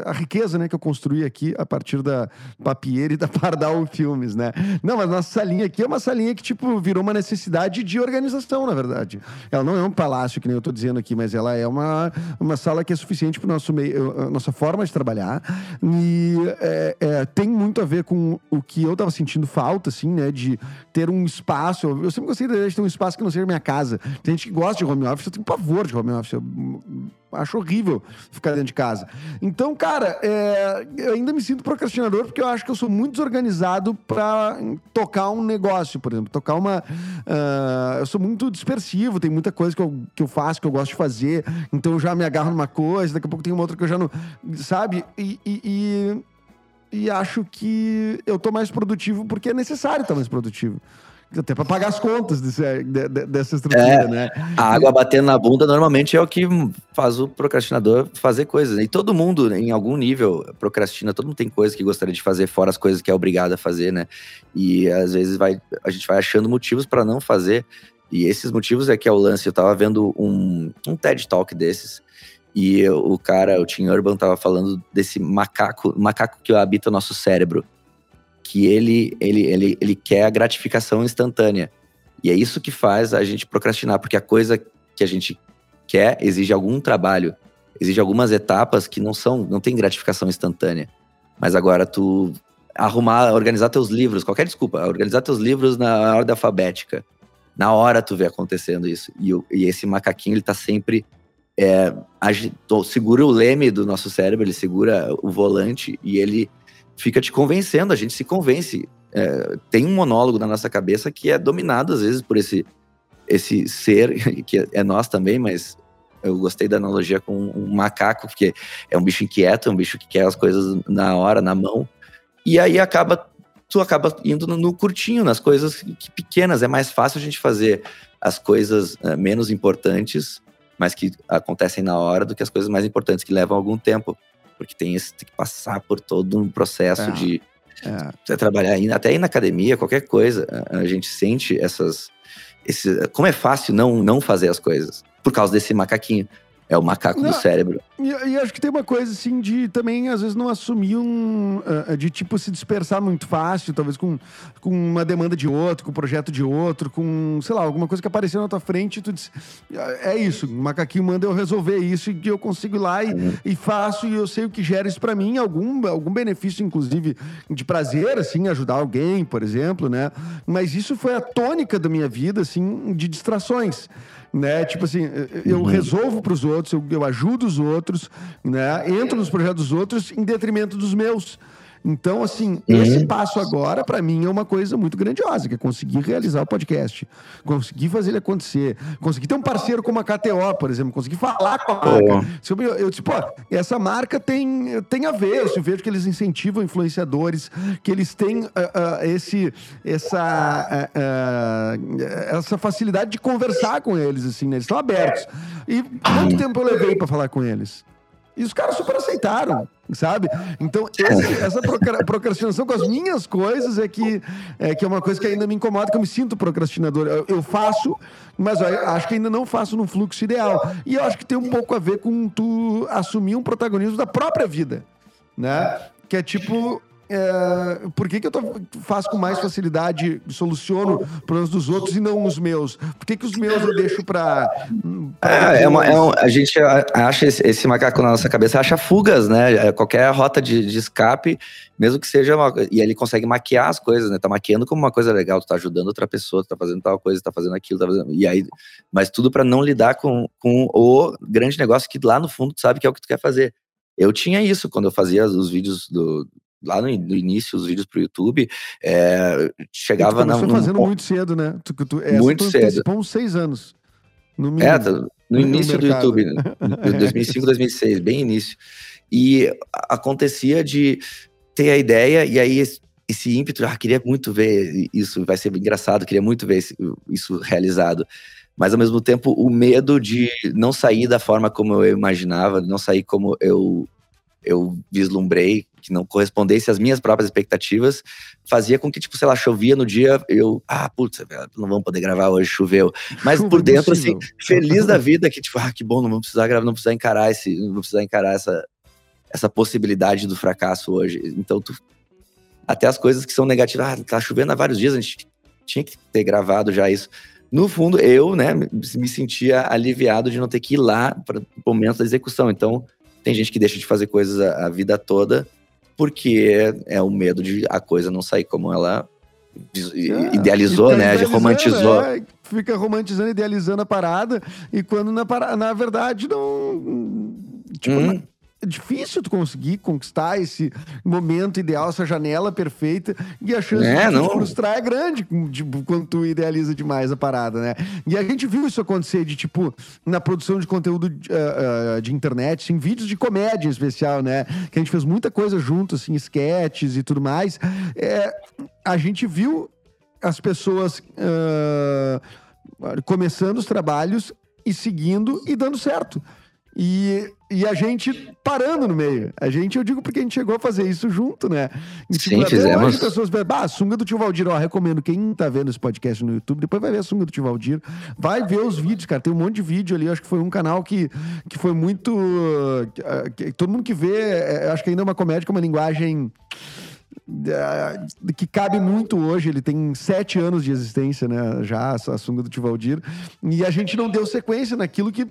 [SPEAKER 2] a riqueza, né? Que eu construí aqui a partir da Papieira e da Pardal Filmes, né? Não, mas nossa salinha aqui é uma salinha que, tipo, virou uma necessidade de organização, na verdade. Ela não é um palácio, que nem eu tô dizendo aqui, mas ela é uma, uma sala que é suficiente para nosso meio, a nossa forma de trabalhar. E é, é, tem muito a ver com o que eu tava sentindo falta, assim, né? De ter um espaço. Eu, sempre gostei de ter um espaço que não seja minha casa. Tem gente que gosta de home office, eu tenho pavor de home office. Eu acho horrível ficar dentro de casa. Então, cara, é, eu ainda me sinto procrastinador porque eu acho que eu sou muito desorganizado para tocar um negócio, por exemplo. Tocar uma. ah, eu sou muito dispersivo, tem muita coisa que eu, que eu faço, que eu gosto de fazer. Então eu já me agarro numa coisa, daqui a pouco tem uma outra que eu já não. Sabe? E. e- e- e acho que eu tô mais produtivo porque é necessário estar mais produtivo. Até para pagar as contas desse, de, de, dessa estrutura, é, né?
[SPEAKER 3] A água batendo na bunda normalmente é o que faz o procrastinador fazer coisas. E todo mundo, em algum nível, procrastina. Todo mundo tem coisa que gostaria de fazer, fora as coisas que é obrigado a fazer, né? E às vezes vai, a gente vai achando motivos para não fazer. E esses motivos é que é o lance. Eu tava vendo um, um TED Talk desses. E o cara, o Tim Urban, tava falando desse macaco, macaco que habita o nosso cérebro que ele, ele, ele, ele quer a gratificação instantânea. E é isso que faz a gente procrastinar, porque a coisa que a gente quer exige algum trabalho, exige algumas etapas que não são, não tem gratificação instantânea. Mas agora tu arrumar, organizar teus livros, qualquer desculpa, organizar teus livros na ordem alfabética. Na hora tu vê acontecendo isso. E, e esse macaquinho, ele tá sempre é, segura o leme do nosso cérebro, ele segura o volante e ele fica te convencendo, a gente se convence. É, tem um monólogo na nossa cabeça que é dominado às vezes por esse, esse ser, que é nós também, mas eu gostei da analogia com um macaco, porque é um bicho inquieto, é um bicho que quer as coisas na hora, na mão. E aí acaba tu acaba indo no, curtinho, nas coisas que, pequenas. É mais fácil a gente fazer as coisas é, menos importantes, mas que acontecem na hora, do que as coisas mais importantes que levam algum tempo porque tem, esse, tem que passar por todo um processo é, de é. trabalhar, até ir na academia, qualquer coisa, a, a gente sente essas. Esse, como é fácil não, não fazer as coisas por causa desse macaquinho. É o macaco não, do cérebro.
[SPEAKER 2] E, e, acho que tem uma coisa, assim, de também, às vezes, não assumir um. Uh, de, tipo, se dispersar muito fácil, talvez com, com uma demanda de outro, com um projeto de outro, com, sei lá, alguma coisa que apareceu na tua frente e tu diz. É isso, o macaquinho manda eu resolver isso e eu consigo ir lá e, uhum. e faço e eu sei o que gera isso para mim, algum, algum benefício, inclusive, de prazer, assim, ajudar alguém, por exemplo, né? Mas isso foi a tônica da minha vida, assim, de distrações né? Tipo assim, eu uhum. resolvo para os outros, eu, eu ajudo os outros, né? Entro nos projetos dos outros em detrimento dos meus. Então, assim, uhum. esse passo agora, para mim, é uma coisa muito grandiosa, que é conseguir realizar o podcast, conseguir fazer ele acontecer, conseguir ter um parceiro como a KTO, por exemplo, conseguir falar com a marca. Oh. Eu, eu tipo, ó, essa marca tem, tem a ver, eu vejo que eles incentivam influenciadores, que eles têm uh, uh, esse, essa, uh, essa facilidade de conversar com eles, assim, né? Eles estão abertos. E quanto tempo eu levei para falar com eles? E os caras super aceitaram, sabe? Então, esse, essa procrastinação com as minhas coisas é que, é que é uma coisa que ainda me incomoda, que eu me sinto procrastinador. Eu, eu faço, mas acho que ainda não faço no fluxo ideal. E eu acho que tem um pouco a ver com tu assumir um protagonismo da própria vida, né? Que é tipo, é, por que, que eu tô, faço com mais facilidade, soluciono problemas dos outros e não os meus? Por que, que os meus eu deixo para.
[SPEAKER 3] É, é, uma, é um, a gente acha esse, esse, macaco na nossa cabeça, acha fugas, né? É, qualquer rota de, de escape, mesmo que seja uma. E ele consegue maquiar as coisas, né? Tá maquiando como uma coisa legal, tu tá ajudando outra pessoa, tu tá fazendo tal coisa, tá fazendo aquilo, tá fazendo. E aí, mas tudo para não lidar com, com o grande negócio que lá no fundo tu sabe que é o que tu quer fazer. Eu tinha isso quando eu fazia os vídeos do, lá no, início, os vídeos pro YouTube, é, chegava
[SPEAKER 2] na. Você fazendo muito cedo, né? Tu, tu,
[SPEAKER 3] muito tu cedo.
[SPEAKER 2] uns seis anos.
[SPEAKER 3] No, mínimo, é, no, no início do YouTube, né? 2005, 2006, bem início. E acontecia de ter a ideia e aí esse, esse ímpeto, ah, queria muito ver isso, vai ser engraçado, queria muito ver isso realizado. Mas ao mesmo tempo, o medo de não sair da forma como eu imaginava, não sair como eu eu vislumbrei, que não correspondesse às minhas próprias expectativas, fazia com que, tipo, sei lá, chovia no dia, eu, ah, putz, não vamos poder gravar hoje, choveu. Mas por dentro, assim, feliz da vida, que, tipo, ah, que bom, não vamos precisar gravar, não precisar encarar esse, não precisar encarar essa, essa possibilidade do fracasso hoje. Então, tu, até as coisas que são negativas, ah, tá chovendo há vários dias, a gente tinha que ter gravado já isso. No fundo, eu, né, me sentia aliviado de não ter que ir lá para o momento da execução. Então, tem gente que deixa de fazer coisas a, a vida toda porque é, é, o medo de a coisa não sair como ela é, idealizou, né? Romantizou. É,
[SPEAKER 2] fica romantizando, idealizando a parada, e quando na, na verdade não. Tipo, hum é difícil tu conseguir conquistar esse momento ideal, essa janela perfeita, e a chance é, de não. frustrar é grande tipo, quando tu idealiza demais a parada, né? E a gente viu isso acontecer de, tipo, na produção de conteúdo de, uh, uh, de internet, em vídeos de comédia em especial, né? Que a gente fez muita coisa junto, assim, sketches e tudo mais. É, a gente viu as pessoas uh, começando os trabalhos e seguindo e dando certo. E, e a gente parando no meio. A gente, eu digo porque a gente chegou a fazer isso junto, né?
[SPEAKER 3] E, tipo, Sim, fizemos.
[SPEAKER 2] As pessoas ah, a sunga do tio Valdir, ó, recomendo. Quem tá vendo esse podcast no YouTube, depois vai ver a sunga do tio Valdir. Vai ver os vídeos, cara. Tem um monte de vídeo ali. Acho que foi um canal que, que foi muito. Que, todo mundo que vê, é, acho que ainda é uma comédia com uma linguagem que cabe muito hoje. Ele tem sete anos de existência, né? Já, a sunga do Tivaldir. E a gente não deu sequência naquilo que,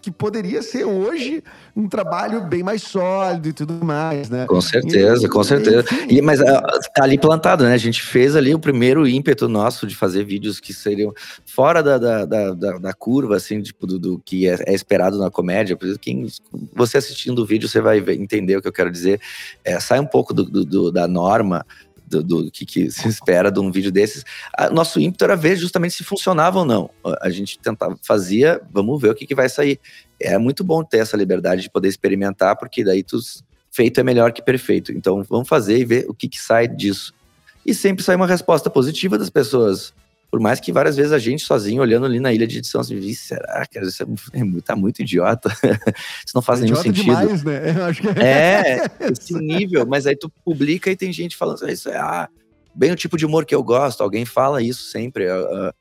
[SPEAKER 2] que poderia ser hoje um trabalho bem mais sólido e tudo mais, né?
[SPEAKER 3] Com certeza, e, com certeza. E, mas ah, tá ali plantado, né? A gente fez ali o primeiro ímpeto nosso de fazer vídeos que seriam fora da, da, da, da, da curva, assim, tipo, do, do que é, é, esperado na comédia. Por isso, quem, você assistindo o vídeo, você vai entender o que eu quero dizer. É, sai um pouco do, do da norma do, do que, que, se espera de um vídeo desses. A, nosso ímpeto era ver justamente se funcionava ou não. A gente tentava, fazia, vamos ver o que, que vai sair. É muito bom ter essa liberdade de poder experimentar, porque daí tu, feito é melhor que perfeito. Então vamos fazer e ver o que, que sai disso. E sempre sai uma resposta positiva das pessoas. Por mais que várias vezes a gente sozinho, olhando ali na ilha de edição, assim, será que isso é, é, tá muito idiota? isso não faz é nenhum sentido.
[SPEAKER 2] Demais, né?
[SPEAKER 3] É, é esse nível. Mas aí tu publica e tem gente falando, isso é ah, bem o tipo de humor que eu gosto. Alguém fala isso sempre, uh,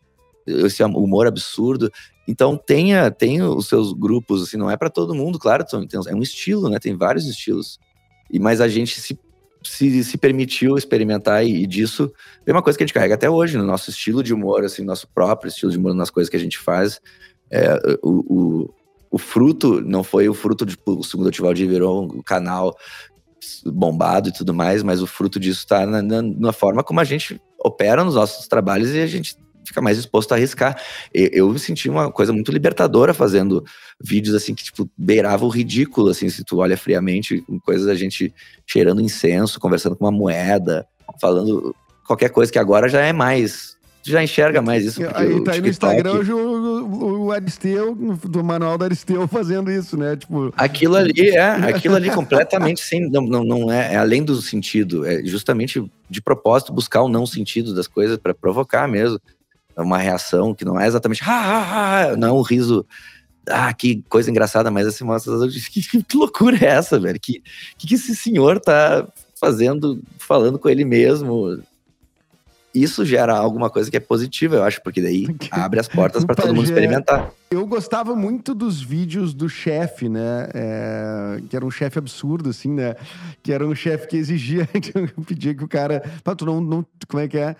[SPEAKER 3] esse humor absurdo. Então tenha, tenha os seus grupos, assim, não é para todo mundo, claro, é um estilo, né? Tem vários estilos. E mas a gente se se, se permitiu experimentar e, e, disso é uma coisa que a gente carrega até hoje no nosso estilo de humor, assim, nosso próprio estilo de humor nas coisas que a gente faz. É, o, o, o, fruto não foi o fruto de o segundo Tivaldi virou um canal bombado e tudo mais, mas o fruto disso está na, na, na, forma como a gente opera nos nossos trabalhos e a gente fica mais disposto a arriscar. Eu, eu senti uma coisa muito libertadora fazendo vídeos assim que tipo beirava o ridículo, assim, se tu olha friamente, com coisas da gente cheirando incenso, conversando com uma moeda, falando qualquer coisa que agora já é mais já enxerga mais isso.
[SPEAKER 2] Aí tá aí no Instagram hoje o, o, Aristeu, do manual do Aristeu, fazendo isso, né? Tipo...
[SPEAKER 3] Aquilo ali é, aquilo ali completamente sem, não, não, não é, é, além do sentido, é justamente de propósito buscar o não sentido das coisas para provocar mesmo. É uma reação que não é exatamente ha, ha, ha, não é um riso ah, que coisa engraçada, mas assim, mostra que, que loucura é essa, velho? Que, que, que esse senhor tá fazendo, falando com ele mesmo? Isso gera alguma coisa que é positiva, eu acho, porque daí abre as portas para todo mundo experimentar.
[SPEAKER 2] Eu gostava muito dos vídeos do chefe, né? É, que era um chefe absurdo, assim, né? Que era um chefe que exigia, que pedia que o cara. Pá, tu não, não. Como é que é?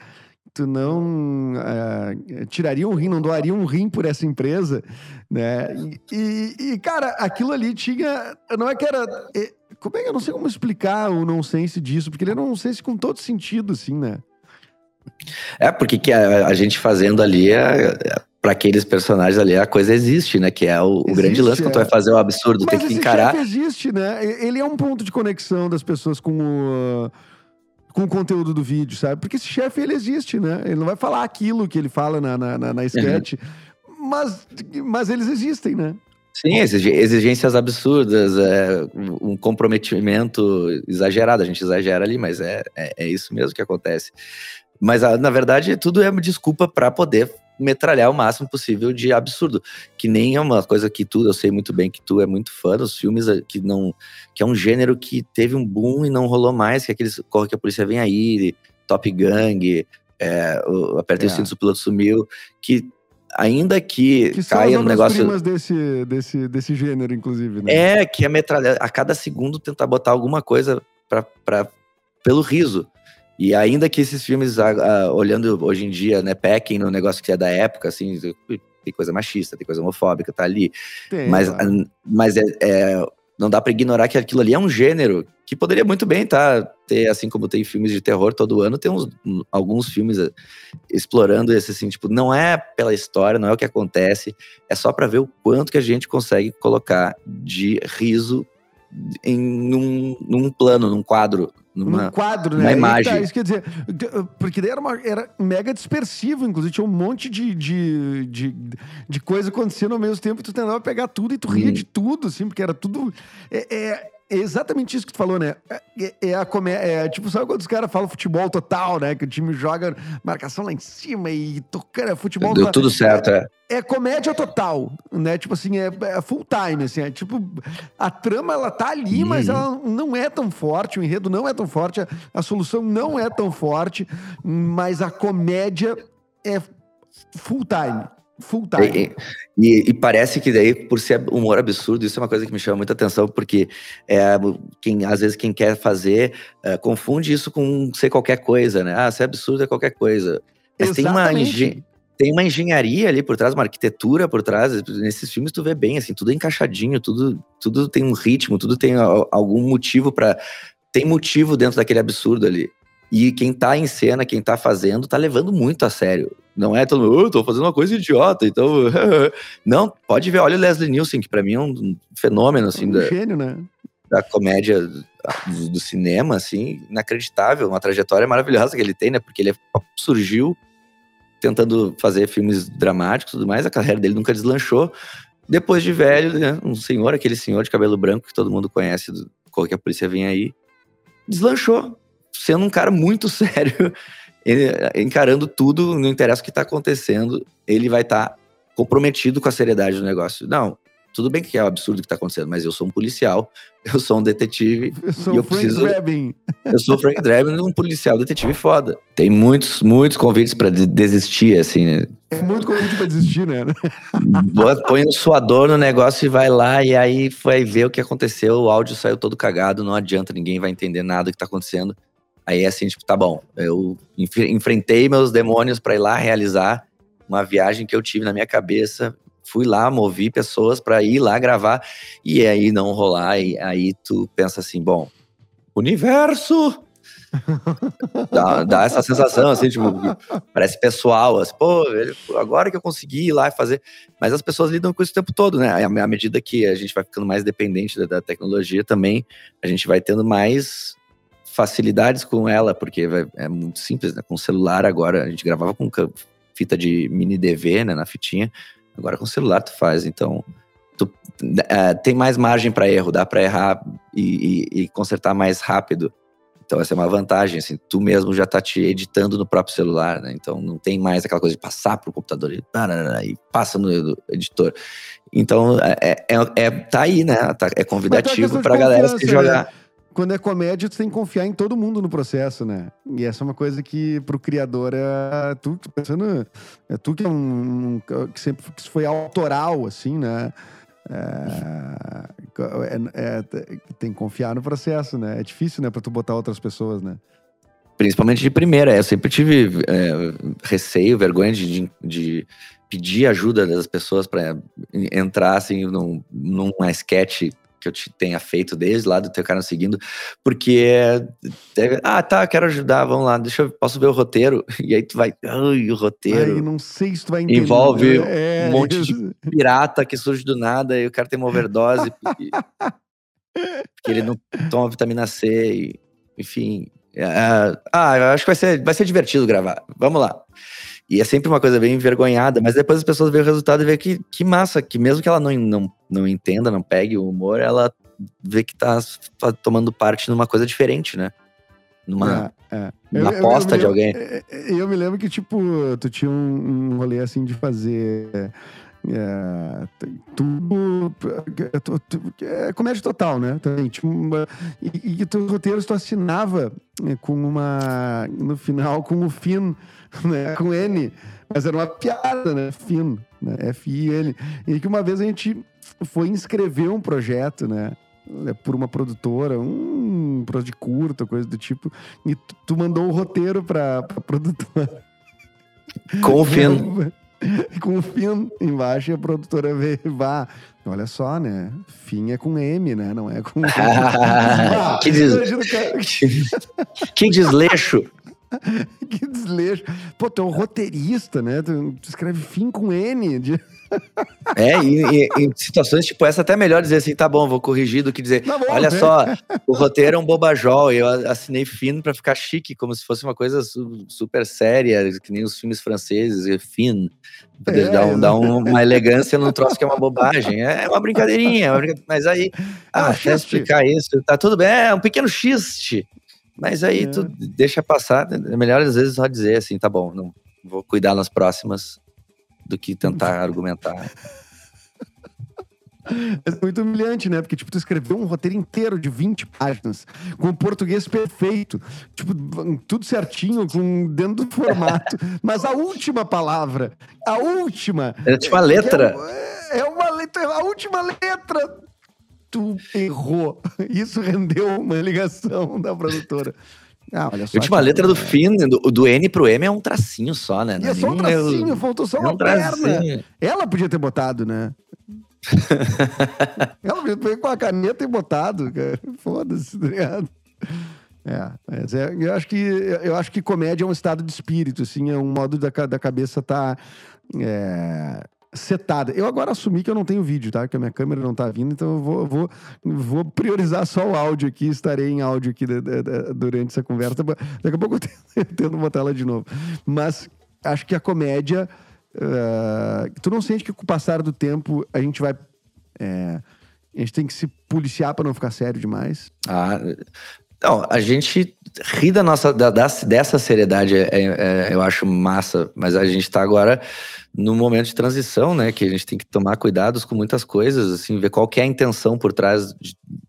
[SPEAKER 2] Tu não uh, tiraria um rim, não doaria um rim por essa empresa, né? E, e, cara, aquilo ali tinha. Não é que era. É, como é que eu não sei como explicar o nonsense disso, porque ele um nonsense com todo sentido, assim, né?
[SPEAKER 3] É, porque que a, a gente fazendo ali, é, é para aqueles personagens ali, a coisa existe, né? Que é o, existe, o grande lance é. quando tu vai fazer o absurdo, Mas tem que encarar.
[SPEAKER 2] existe, né? Ele é um ponto de conexão das pessoas com o com o conteúdo do vídeo, sabe? Porque esse chefe, ele existe, né? Ele não vai falar aquilo que ele fala na, na, na, na sketch, uhum. mas, mas eles existem, né?
[SPEAKER 3] Sim, exigências absurdas, é, um comprometimento exagerado. A gente exagera ali, mas é, é, é isso mesmo que acontece. Mas, na verdade, tudo é uma desculpa para poder metralhar o máximo possível de absurdo. Que nem é uma coisa que tu, eu sei muito bem que tu é muito fã dos filmes eh, que não. que é um gênero que teve um boom e não rolou mais, que é aqueles Corre que a Polícia Vem Aí, Top Gang, é, o Apertei é. o Cinto, o Piloto Sumiu, que ainda que,
[SPEAKER 2] que
[SPEAKER 3] caia
[SPEAKER 2] no
[SPEAKER 3] negócio
[SPEAKER 2] desse, desse, desse gênero, inclusive, né?
[SPEAKER 3] É, que é metralhar a cada segundo tentar botar alguma coisa pra, pra, pelo riso. E ainda que esses filmes, olhando hoje em dia, né, pequem no negócio que é da época, assim, tem coisa machista, tem coisa homofóbica, tá ali. Tem, mas claro. mas é, é, não dá para ignorar que aquilo ali é um gênero que poderia muito bem tá, ter, assim como tem filmes de terror todo ano, tem uns, alguns filmes eh, explorando esse, assim, tipo, não é pela história, não é o que acontece, é só para ver o quanto que a gente consegue colocar de riso em num plano, num quadro numa, num
[SPEAKER 2] quadro, né?
[SPEAKER 3] Uma imagem. Tá,
[SPEAKER 2] isso quer dizer, porque daí era, uma, era mega dispersivo, inclusive tinha um monte de, de, de, de coisa acontecendo ao mesmo tempo, e tu tentava pegar tudo e tu ria hum. de tudo, assim, porque era tudo. É, é, exatamente isso que tu falou, né? É, é a comédia. É, tipo, sabe quando os caras falam futebol total, né? Que o time joga marcação lá em cima e tocando futebol.
[SPEAKER 3] Deu tudo certo, é.
[SPEAKER 2] É comédia total, né? Tipo assim, é, é full time, assim. É tipo, a trama, ela tá ali, uhum. mas ela não é tão forte, o enredo não é tão forte, a, a solução não é tão forte, mas a comédia é full time. Full time.
[SPEAKER 3] E, e, e, parece que daí, por ser humor absurdo, isso é uma coisa que me chama muita atenção, porque é, quem, às vezes quem quer fazer é, confunde isso com ser qualquer coisa, né? Ah, ser absurdo é qualquer coisa. Mas tem uma, tem uma engenharia ali por trás, uma arquitetura por trás. Nesses filmes tu vê bem, assim, tudo é encaixadinho, tudo, tudo tem um ritmo, tudo tem algum motivo para Tem motivo dentro daquele absurdo ali. E quem tá em cena, quem tá fazendo, tá levando muito a sério. Não é todo mundo, oh, tô fazendo uma coisa idiota, então. não, pode ver, olha o Leslie Nielsen, que pra mim é um fenômeno, assim. Um
[SPEAKER 2] da, gênio, né?
[SPEAKER 3] Da comédia do, do, cinema, assim, inacreditável. Uma trajetória maravilhosa que ele tem, né? Porque ele surgiu tentando fazer filmes dramáticos e tudo mais, a carreira dele nunca deslanchou. Depois de velho, né, um senhor, aquele senhor de cabelo branco que todo mundo conhece, do, qualquer a polícia vem aí, deslanchou sendo um cara muito sério, encarando tudo, não interessa o que está acontecendo, ele vai estar tá comprometido com a seriedade do negócio. Não, tudo bem que é um absurdo o que está acontecendo, mas eu sou um policial, eu sou um detetive.
[SPEAKER 2] Eu sou e eu Frank preciso. Drebin.
[SPEAKER 3] Eu sou o Frank Drebin, um policial detetive foda. Tem muitos, muitos convites para desistir, assim, né?
[SPEAKER 2] É muito convite para desistir, né?
[SPEAKER 3] Põe um suador no negócio e vai lá, e aí vai ver o que aconteceu. O áudio saiu todo cagado, não adianta, ninguém vai entender nada do que está acontecendo. Aí é assim, tipo, tá bom, eu enfrentei meus demônios para ir lá realizar uma viagem que eu tive na minha cabeça. Fui lá, movi pessoas para ir lá gravar e aí não rolar. E aí tu pensa assim, bom, universo! dá, dá, essa sensação, assim, tipo, parece pessoal, assim, pô, agora que eu consegui ir lá e fazer. Mas as pessoas lidam com isso o tempo todo, né? À medida que a gente vai ficando mais dependente da, da tecnologia também, a gente vai tendo mais facilidades com ela, porque é muito simples, né? Com o celular agora, a gente gravava com fita de mini DV, né, na fitinha, agora com o celular tu faz, então tu, uh, tem mais margem para erro, dá para errar e, e, e, consertar mais rápido. Então essa é uma vantagem, assim, tu mesmo já tá te editando no próprio celular, né? Então não tem mais aquela coisa de passar pro computador e, e passa no editor. Então é, é, é tá aí, né? Tá, é convidativo pra galera se jogar. Né?
[SPEAKER 2] Quando é comédia, tu tem que confiar em todo mundo no processo, né? E essa é uma coisa que pro criador é tu pensando, é tu que é um, que sempre que foi autoral assim, né? É, é, é, tem que confiar no processo, né? É difícil, né, para tu botar outras pessoas, né?
[SPEAKER 3] Principalmente de primeira. Eu sempre tive é, receio, vergonha de, de, de, pedir ajuda das pessoas para entrar assim num, numa sketch que eu te tenha feito desde lá do teu canal seguindo, porque deve, ah, tá, quero ajudar, vamos lá, deixa eu, posso ver o roteiro, e aí tu vai, ai, o roteiro.
[SPEAKER 2] Ai, não sei se tu vai entender.
[SPEAKER 3] Envolve é, um monte de pirata que surge do nada e o cara tem uma overdose, porque, porque ele não toma vitamina C, e, enfim. É, ah, eu acho que vai ser, vai ser divertido gravar, vamos lá. E é sempre uma coisa bem envergonhada, mas depois as pessoas veem o resultado e vê que, que massa, que mesmo que ela não, não, não entenda, não pegue o humor, ela vê que tá tomando parte numa coisa diferente, né? Numa, é, é. numa eu, aposta eu, eu, de alguém.
[SPEAKER 2] É, é, eu, me lembro que, tipo, tu tinha um, um rolê assim de fazer. É, tudo. É, comédia total, né? Também, tipo, e, e teus roteiros tu assinava com uma. No final, com o Finn né? Com N. Mas era uma piada, né? Fino, né? F-I-N. E que uma vez a gente foi inscrever um projeto, né? Por uma produtora, um projeto de curta, coisa do tipo. E tu, tu mandou o um roteiro pra, pra produtora.
[SPEAKER 3] Com o Fino.
[SPEAKER 2] com o fim embaixo e a produtora veio, vá. Olha só, né? Fim é com M, né? Não é com.
[SPEAKER 3] ah, que, des... que desleixo!
[SPEAKER 2] que desleixo. Pô, tu é um roteirista, né? Tu, tu escreve fim com N. De...
[SPEAKER 3] É, e, em situações tipo essa, até melhor dizer assim, tá bom, vou corrigir do que dizer, tá bom, olha né? só, o roteiro é um bobajol, eu assinei fino para ficar chique, como se fosse uma coisa su super séria, que nem os filmes franceses, é fino, é, dar, um, dar um, uma elegância num troço que é uma bobagem, é uma brincadeirinha, é uma brinca... mas aí, é ah, até explicar isso, tá tudo bem, é um pequeno xiste, mas aí é. tu deixa passar, é melhor às vezes só dizer assim, tá bom, não vou cuidar nas próximas, do que tentar argumentar.
[SPEAKER 2] É muito humilhante, né? Porque, tipo, tu escreveu um roteiro inteiro de 20 páginas, com o português perfeito, tipo, tudo certinho, com, dentro do formato. Mas a última palavra, a última.
[SPEAKER 3] É a última letra.
[SPEAKER 2] É, é uma letra, a última letra. Tu errou. Isso rendeu uma ligação da produtora.
[SPEAKER 3] Ah, olha só. A última letra do fim, do, do N pro M é um tracinho só, né?
[SPEAKER 2] E é só um tracinho, eu... faltou só é uma um perna. Ela podia ter botado, né? Ela veio com a caneta e botado, cara. Foda-se, tá ligado? É, mas é, eu acho que eu acho que comédia é um estado de espírito, assim, é um modo da, da cabeça tá é, setada. Eu agora assumi que eu não tenho vídeo, tá? Que a minha câmera não tá vindo, então eu vou, vou, vou priorizar só o áudio aqui, estarei em áudio aqui de, de, de, durante essa conversa. Daqui a pouco eu tento, botar ela de novo. Mas acho que a comédia. Uh, tu não sente que com o passar do tempo a gente vai. É, a gente tem que se policiar para não ficar sério demais?
[SPEAKER 3] Ah, não, a gente ri da nossa, da, dessa seriedade, é, é, eu acho massa, mas a gente tá agora no momento de transição, né, que a gente tem que tomar cuidados com muitas coisas, assim, ver qual que é a intenção por trás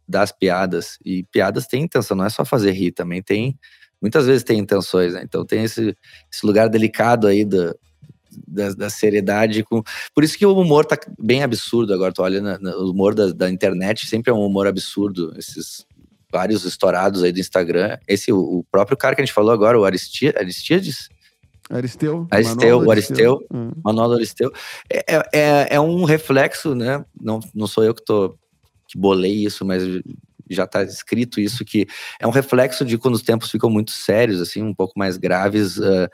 [SPEAKER 3] das piadas. E piadas têm intenção, não é só fazer rir, também tem, muitas vezes tem intenções, né? Então tem esse, esse lugar delicado aí da, da, da, seriedade. Com... Por isso que o humor tá bem absurdo agora. Tu olha, o humor da, da, internet sempre é um humor absurdo. Esses vários estourados aí do Instagram. Esse, o, próprio cara que a gente falou agora, o Aristides,
[SPEAKER 2] Aristeu.
[SPEAKER 3] Aristeu, o Aristeu, hum. Manuel Aristeu. É, é, é, é, um reflexo, né? Não, não sou eu que tô que bolei isso, mas já está escrito isso que é um reflexo de quando os tempos ficam muito sérios, assim, um pouco mais graves, uh,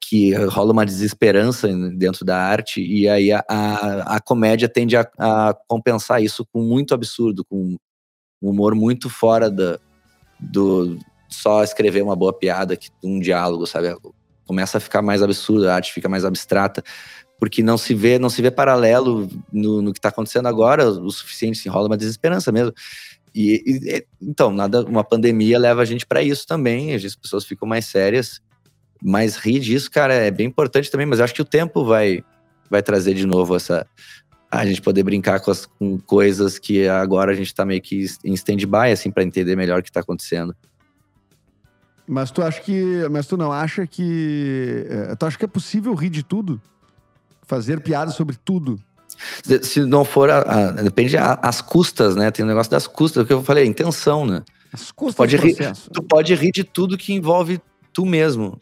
[SPEAKER 3] que rola uma desesperança dentro da arte e aí a, a, a comédia tende a, a, compensar isso com muito absurdo, com um humor muito fora da, do só escrever uma boa piada, que um diálogo, sabe? começa a ficar mais absurda, a arte fica mais abstrata, porque não se vê, não se vê paralelo no, no que está acontecendo agora o suficiente, se enrola uma desesperança mesmo. E, e, então, nada, uma pandemia leva a gente para isso também, as pessoas ficam mais sérias, mas rir disso, cara, é bem importante também, mas acho que o tempo vai vai trazer de novo essa a gente poder brincar com, as, com coisas que agora a gente está meio que em stand-by, assim, para entender melhor o que está acontecendo.
[SPEAKER 2] Mas tu acha que. Mas tu não acha que. É, tu acha que é possível rir de tudo? Fazer piadas sobre tudo?
[SPEAKER 3] Se não for. A, a, depende as custas, né? Tem o um negócio das custas, o que eu falei, a intenção, né? As custas tu pode, rir, tu pode rir de tudo que envolve tu mesmo.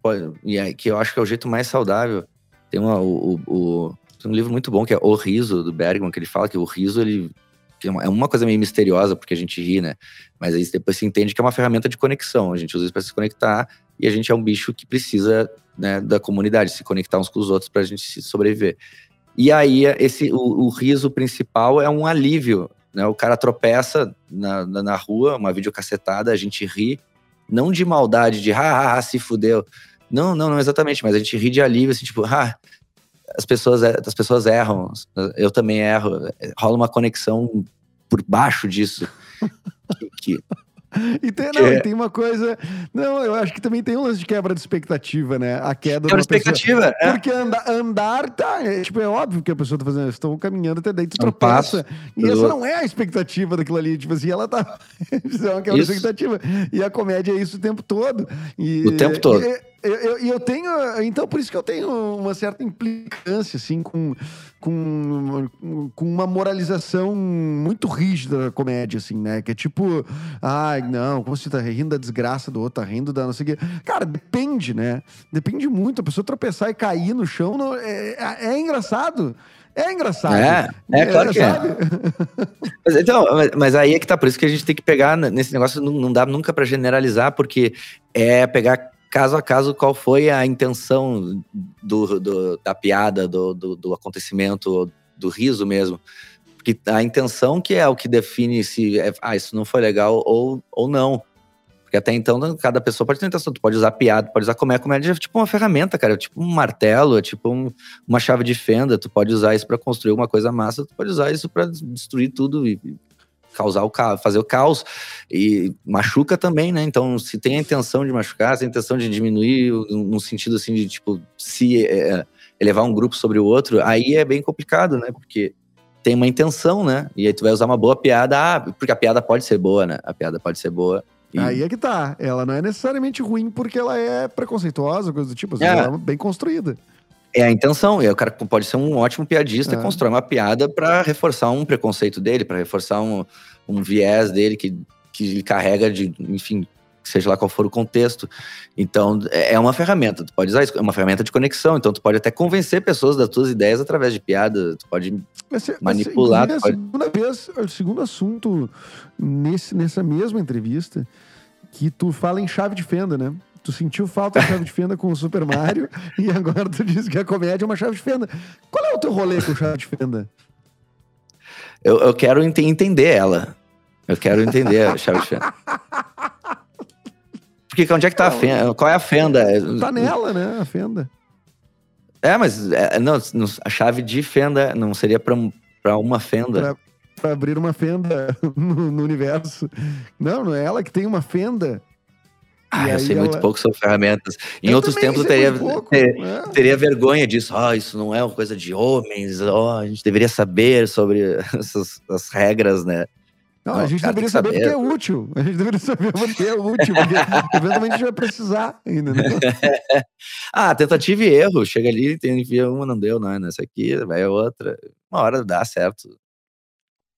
[SPEAKER 3] Pode, e é, que eu acho que é o jeito mais saudável. Tem uma, o, o, o, tem um livro muito bom que é O Riso, do Bergman, que ele fala que o riso ele é, uma coisa meio misteriosa porque a gente ri, né? Mas aí depois se entende que é uma ferramenta de conexão. A gente usa isso para se conectar e a gente é um bicho que precisa né, da comunidade, se conectar uns com os outros para a gente sobreviver. E aí esse o, o, riso principal é um alívio, né? O cara tropeça na, na, na rua, uma videocassetada, a gente ri, não de maldade, de ha, ha, se fudeu. Não, não, não exatamente, mas a gente ri de alívio, assim, tipo, ah, as pessoas, as pessoas erram, eu também erro, rola uma conexão por baixo disso. que, que,
[SPEAKER 2] e tem, não, é... tem uma coisa. Não, eu acho que também tem um lance de quebra de expectativa, né? A queda
[SPEAKER 3] quebra de expectativa.
[SPEAKER 2] É. Porque andar, andar tá. É, tipo, é óbvio que a pessoa tá fazendo. Estou caminhando até daí, tu é tropeça. E essa não é a expectativa daquilo ali. Tipo assim, ela tá. isso é uma quebra de expectativa. E a comédia é isso o tempo todo. E,
[SPEAKER 3] o tempo todo.
[SPEAKER 2] E, e eu, eu, tenho. Então, por isso que eu tenho uma certa implicância, assim, com, com, com uma moralização muito rígida da comédia, assim, né? Que é tipo, ai, não, como você tá rindo da desgraça do outro, tá rindo da não sei o quê. Cara, depende, né? Depende muito. A pessoa tropeçar e cair no chão não, é, é, é engraçado. É engraçado.
[SPEAKER 3] É, é claro que é. mas, então, mas, mas, aí é que tá, por isso que a gente tem que pegar nesse negócio, não, não dá nunca para generalizar, porque é pegar caso a caso qual foi a intenção do, do da piada, do, do, do, acontecimento, do riso mesmo. Porque a intenção que é o que define se é, ah, isso não foi legal ou, ou não. Porque até então, cada pessoa pode ter intenção. Tu pode usar piada, pode usar comédia. Comédia é tipo uma ferramenta, cara. É tipo um martelo, é tipo um, uma chave de fenda. Tu pode usar isso para construir uma coisa massa, tu pode usar isso para destruir tudo e causar o caos, fazer o caos. E machuca também, né? Então, se tem a intenção de machucar, se tem a intenção de diminuir, no sentido assim de, tipo, se é, elevar um grupo sobre o outro, aí é bem complicado, né? Porque tem uma intenção, né? E aí tu vai usar uma boa piada, ah, porque a piada pode ser boa, né? A piada pode ser boa.
[SPEAKER 2] E... Aí é que tá. Ela não é necessariamente ruim porque ela é preconceituosa, coisa do tipo. É. Ela é bem construída.
[SPEAKER 3] É a intenção. E o cara pode ser um ótimo piadista, é. constrói uma piada para reforçar um preconceito dele, para reforçar um, um viés dele que, que ele carrega de, enfim, seja lá qual for o contexto. Então, é, é uma ferramenta, tu pode usar isso, é uma ferramenta de conexão, então tu pode até convencer pessoas das tuas ideias através de piada, tu pode manipular.
[SPEAKER 2] Mas,
[SPEAKER 3] tu
[SPEAKER 2] é a segunda vez, o segundo assunto nesse, nessa mesma entrevista, que tu fala em chave de fenda, né? Tu sentiu falta de chave de fenda com o Super Mario e agora tu diz que a comédia é uma chave de fenda. Qual é o teu rolê com chave de fenda?
[SPEAKER 3] Eu, eu quero ent entender ela. Eu quero entender a chave de fenda. Porque onde é que tá a fenda? Qual é a fenda?
[SPEAKER 2] Tá nela, né? A fenda.
[SPEAKER 3] É, mas é, não, a chave de fenda não seria para uma fenda. Pra,
[SPEAKER 2] pra, abrir uma fenda no, no, universo. Não, não é ela que tem uma fenda.
[SPEAKER 3] Ah, eu sei ela... muito pouco sobre ferramentas. Em eu outros tempos eu teria, pouco, ter, né? teria vergonha disso. Ah, oh, isso não é uma coisa de homens. Oh, a gente deveria saber sobre essas as regras, né?
[SPEAKER 2] Não, a gente deveria saber, saber porque é útil. A gente deveria saber porque é útil, porque eventualmente a gente vai precisar ainda, né?
[SPEAKER 3] ah, tentativa e erro. Chega ali, tem, envia uma, não deu, não nessa aqui, vai outra. Uma hora dá certo.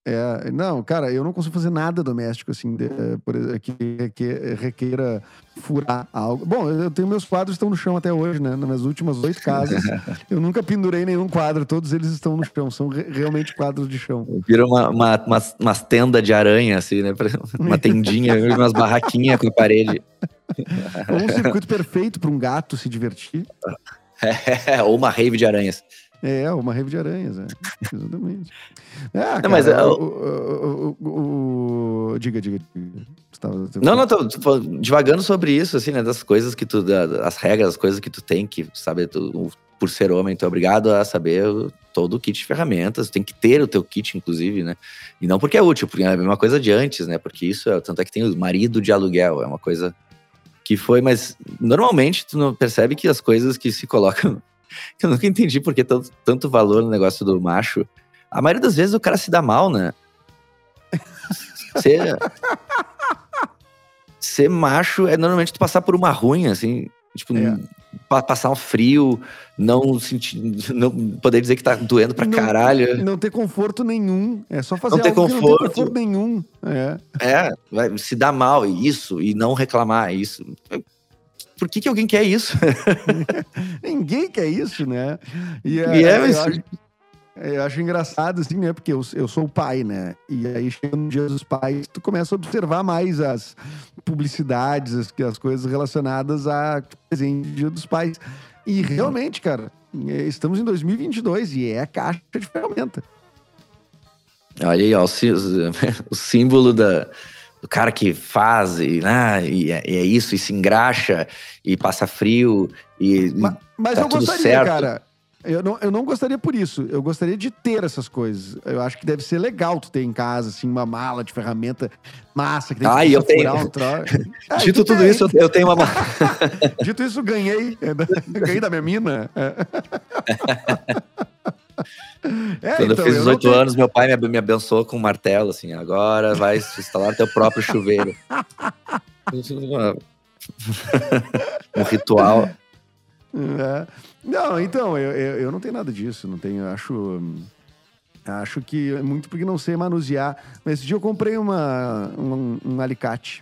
[SPEAKER 2] É, não, cara, eu não consigo fazer nada doméstico, assim, de, eh, por, que, que requeira furar algo. Bom, eu tenho meus quadros estão no chão até hoje, né? Nas minhas últimas oito casas, eu nunca pendurei nenhum quadro, todos eles estão no chão, são re realmente quadros de chão.
[SPEAKER 3] Vira uma, uma, umas, umas tendas de aranha, assim, né? Uma tendinha, umas barraquinhas com a parede.
[SPEAKER 2] Ou um circuito perfeito para um gato se divertir.
[SPEAKER 3] É, ou uma rave de aranhas.
[SPEAKER 2] É, uma rave de aranhas, é. Exatamente. É, não, cara, mas eu... o, o, o, Diga, diga.
[SPEAKER 3] Tava... Não, não, tô, tô divagando sobre isso, assim, né? Das coisas que tu. As regras, as coisas que tu tem que saber. Tu, por ser homem, tu é obrigado a saber todo o kit de ferramentas. Tem que ter o teu kit, inclusive, né? E não porque é útil, porque é a mesma coisa de antes, né? Porque isso, é, tanto é que tem o marido de aluguel, é uma coisa que foi, mas normalmente tu não percebe que as coisas que se colocam Eu nunca entendi por que tanto, tanto valor no negócio do macho. A maioria das vezes o cara se dá mal, né? Ser, ser macho é normalmente tu passar por uma ruim, assim. Tipo, é. passar um frio, não sentir, não poder dizer que tá doendo pra
[SPEAKER 2] não,
[SPEAKER 3] caralho.
[SPEAKER 2] Não ter conforto nenhum. É só fazer
[SPEAKER 3] não ter conforto. não ter
[SPEAKER 2] conforto nenhum. É.
[SPEAKER 3] é, vai se dar mal, isso, e não reclamar, isso por que, que alguém quer isso?
[SPEAKER 2] Ninguém quer isso, né? E, é, é, mas... eu, acho, eu acho engraçado, assim, né? Porque eu, eu sou o pai, né? E aí, chegando no dia dos pais, tu começa a observar mais as publicidades, as, as coisas relacionadas a presente dia dos pais. E realmente, cara, é, estamos em 2022 e é a caixa de ferramenta.
[SPEAKER 3] Olha aí, ó, o símbolo da, do cara que faz e, né, e, é, e, é, isso, e se engraxa, e passa frio, e.
[SPEAKER 2] Mas, mas
[SPEAKER 3] tá
[SPEAKER 2] eu gostaria, certo. cara. Eu não, eu não gostaria por isso. Eu gostaria de ter essas coisas. Eu acho que deve ser legal tu ter em casa, assim, uma mala de ferramenta massa que tem
[SPEAKER 3] ah, eu tenho. Um ah, Dito tudo tem. isso, eu tenho uma mala.
[SPEAKER 2] Dito isso, ganhei. ganhei da minha mina.
[SPEAKER 3] É, Quando então, eu fiz 18 anos, meu pai me, me abençoou com um martelo, assim, agora vai instalar teu próprio chuveiro. um ritual.
[SPEAKER 2] É. Não, então, eu, eu, eu, não tenho nada disso, não tenho, acho... Acho que é muito porque não sei manusear. Mas esse dia eu comprei uma, um, um alicate.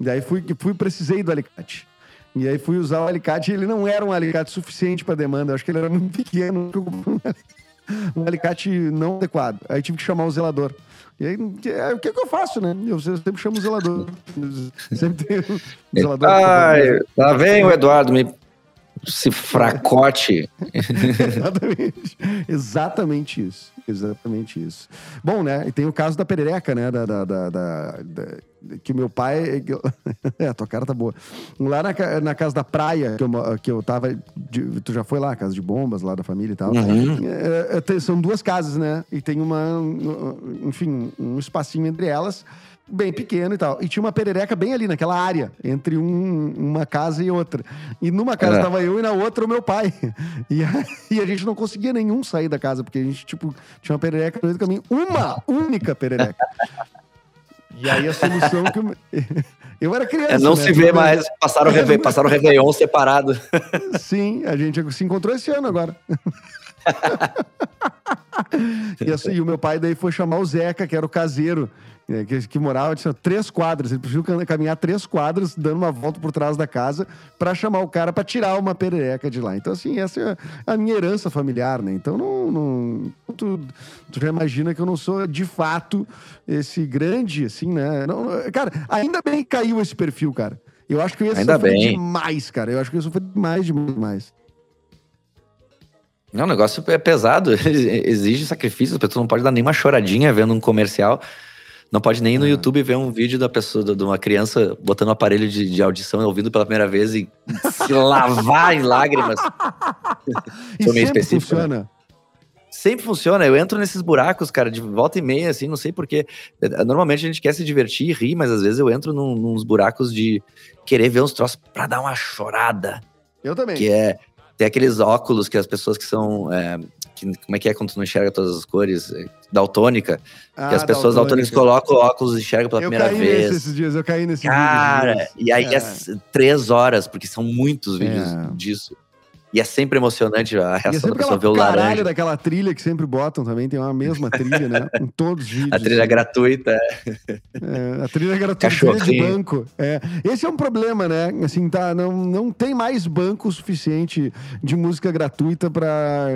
[SPEAKER 2] Daí fui, fui, precisei do alicate. E aí fui usar o alicate e ele não era um alicate suficiente para demanda. Eu acho que ele era muito pequeno. Um alicate não adequado. Aí tive que chamar o zelador. E aí, é, o que, que eu faço, né? Eu sempre chamo o zelador. sempre tem um zelador.
[SPEAKER 3] Ai, lá vem o Eduardo, me... esse fracote.
[SPEAKER 2] Exatamente. Exatamente isso. Exatamente isso. Bom, né? E tem o caso da perereca, né? Da, da, da- da- que meu pai. é, a tua cara tá boa. Lá na, na casa da praia, que eu, que eu tava. de- tu já foi lá, casa de bombas lá da família e tal.
[SPEAKER 3] Uhum.
[SPEAKER 2] É, é, tem- são duas casas, né? E tem uma. um- Enfim, um espacinho entre elas. Bem pequeno e tal. E tinha uma perereca bem ali, naquela área, entre um- uma casa e outra. E numa casa
[SPEAKER 3] É.
[SPEAKER 2] tava eu e na outra o meu pai. E a, e a gente não conseguia nenhum sair da casa, porque a gente, tipo, tinha uma perereca no meio do caminho. Uma única perereca. E aí a solução que. Eu, eu era criança.
[SPEAKER 3] É, não
[SPEAKER 2] né?
[SPEAKER 3] se vê mais, passaram o, Reve... passaram o Réveillon separado.
[SPEAKER 2] Sim, a gente se encontrou esse ano agora. e, assim, e o meu pai daí foi chamar o Zeca, que era o caseiro, é, que, que morava tinha três quadras. Ele cam- caminhar três quadras, dando uma volta por trás da casa, pra chamar o cara pra tirar uma perereca de lá. Então, assim, essa é a minha herança familiar, né? Então, não. não tu, tu já imagina que eu não sou, de fato, esse grande, assim, né? Não, cara, ainda bem que caiu esse perfil, cara. Eu acho que eu ia
[SPEAKER 3] Ainda
[SPEAKER 2] sofrer
[SPEAKER 3] bem.
[SPEAKER 2] demais, cara. Eu acho que eu ia sofrer demais, demais, demais.
[SPEAKER 3] Não, o negócio é pesado, exige sacrifício, a pessoa não pode dar nenhuma choradinha vendo um comercial. Não pode nem ir no
[SPEAKER 2] Ah.
[SPEAKER 3] YouTube ver um vídeo da pessoa, de uma criança botando um aparelho de, de audição, ouvindo pela primeira vez e se lavar em lágrimas.
[SPEAKER 2] E
[SPEAKER 3] Sou meio específico, né?
[SPEAKER 2] funciona.
[SPEAKER 3] Sempre funciona. Eu entro nesses buracos, cara, de volta e meia, assim, não sei porquê. Normalmente a gente quer se divertir e rir, mas às vezes eu entro num, nos buracos de querer ver uns troços pra dar uma chorada.
[SPEAKER 2] Eu também.
[SPEAKER 3] Que é. Tem aqueles óculos que as pessoas que são. é, que- como é que é quando tu não enxerga todas as cores? É, Daltônica.
[SPEAKER 2] Ah,
[SPEAKER 3] que as pessoas daltônicas colocam óculos e enxergam pela
[SPEAKER 2] Eu
[SPEAKER 3] primeira
[SPEAKER 2] caí
[SPEAKER 3] vez.
[SPEAKER 2] nesse esses dias, eu caí nesse
[SPEAKER 3] Cara,
[SPEAKER 2] vídeo.
[SPEAKER 3] e aí é. s- três horas, porque são muitos vídeos
[SPEAKER 2] É.
[SPEAKER 3] disso. E é sempre emocionante a
[SPEAKER 2] é
[SPEAKER 3] reação da
[SPEAKER 2] sempre
[SPEAKER 3] pessoa ver o
[SPEAKER 2] caralho
[SPEAKER 3] laranja.
[SPEAKER 2] daquela trilha que sempre botam também, tem uma mesma trilha, né? Em todos os vídeos.
[SPEAKER 3] A trilha gratuita.
[SPEAKER 2] É, a trilha gratuita trilha de banco. É. Esse é um problema, né? Assim, tá, não, não tem mais banco suficiente de música gratuita pra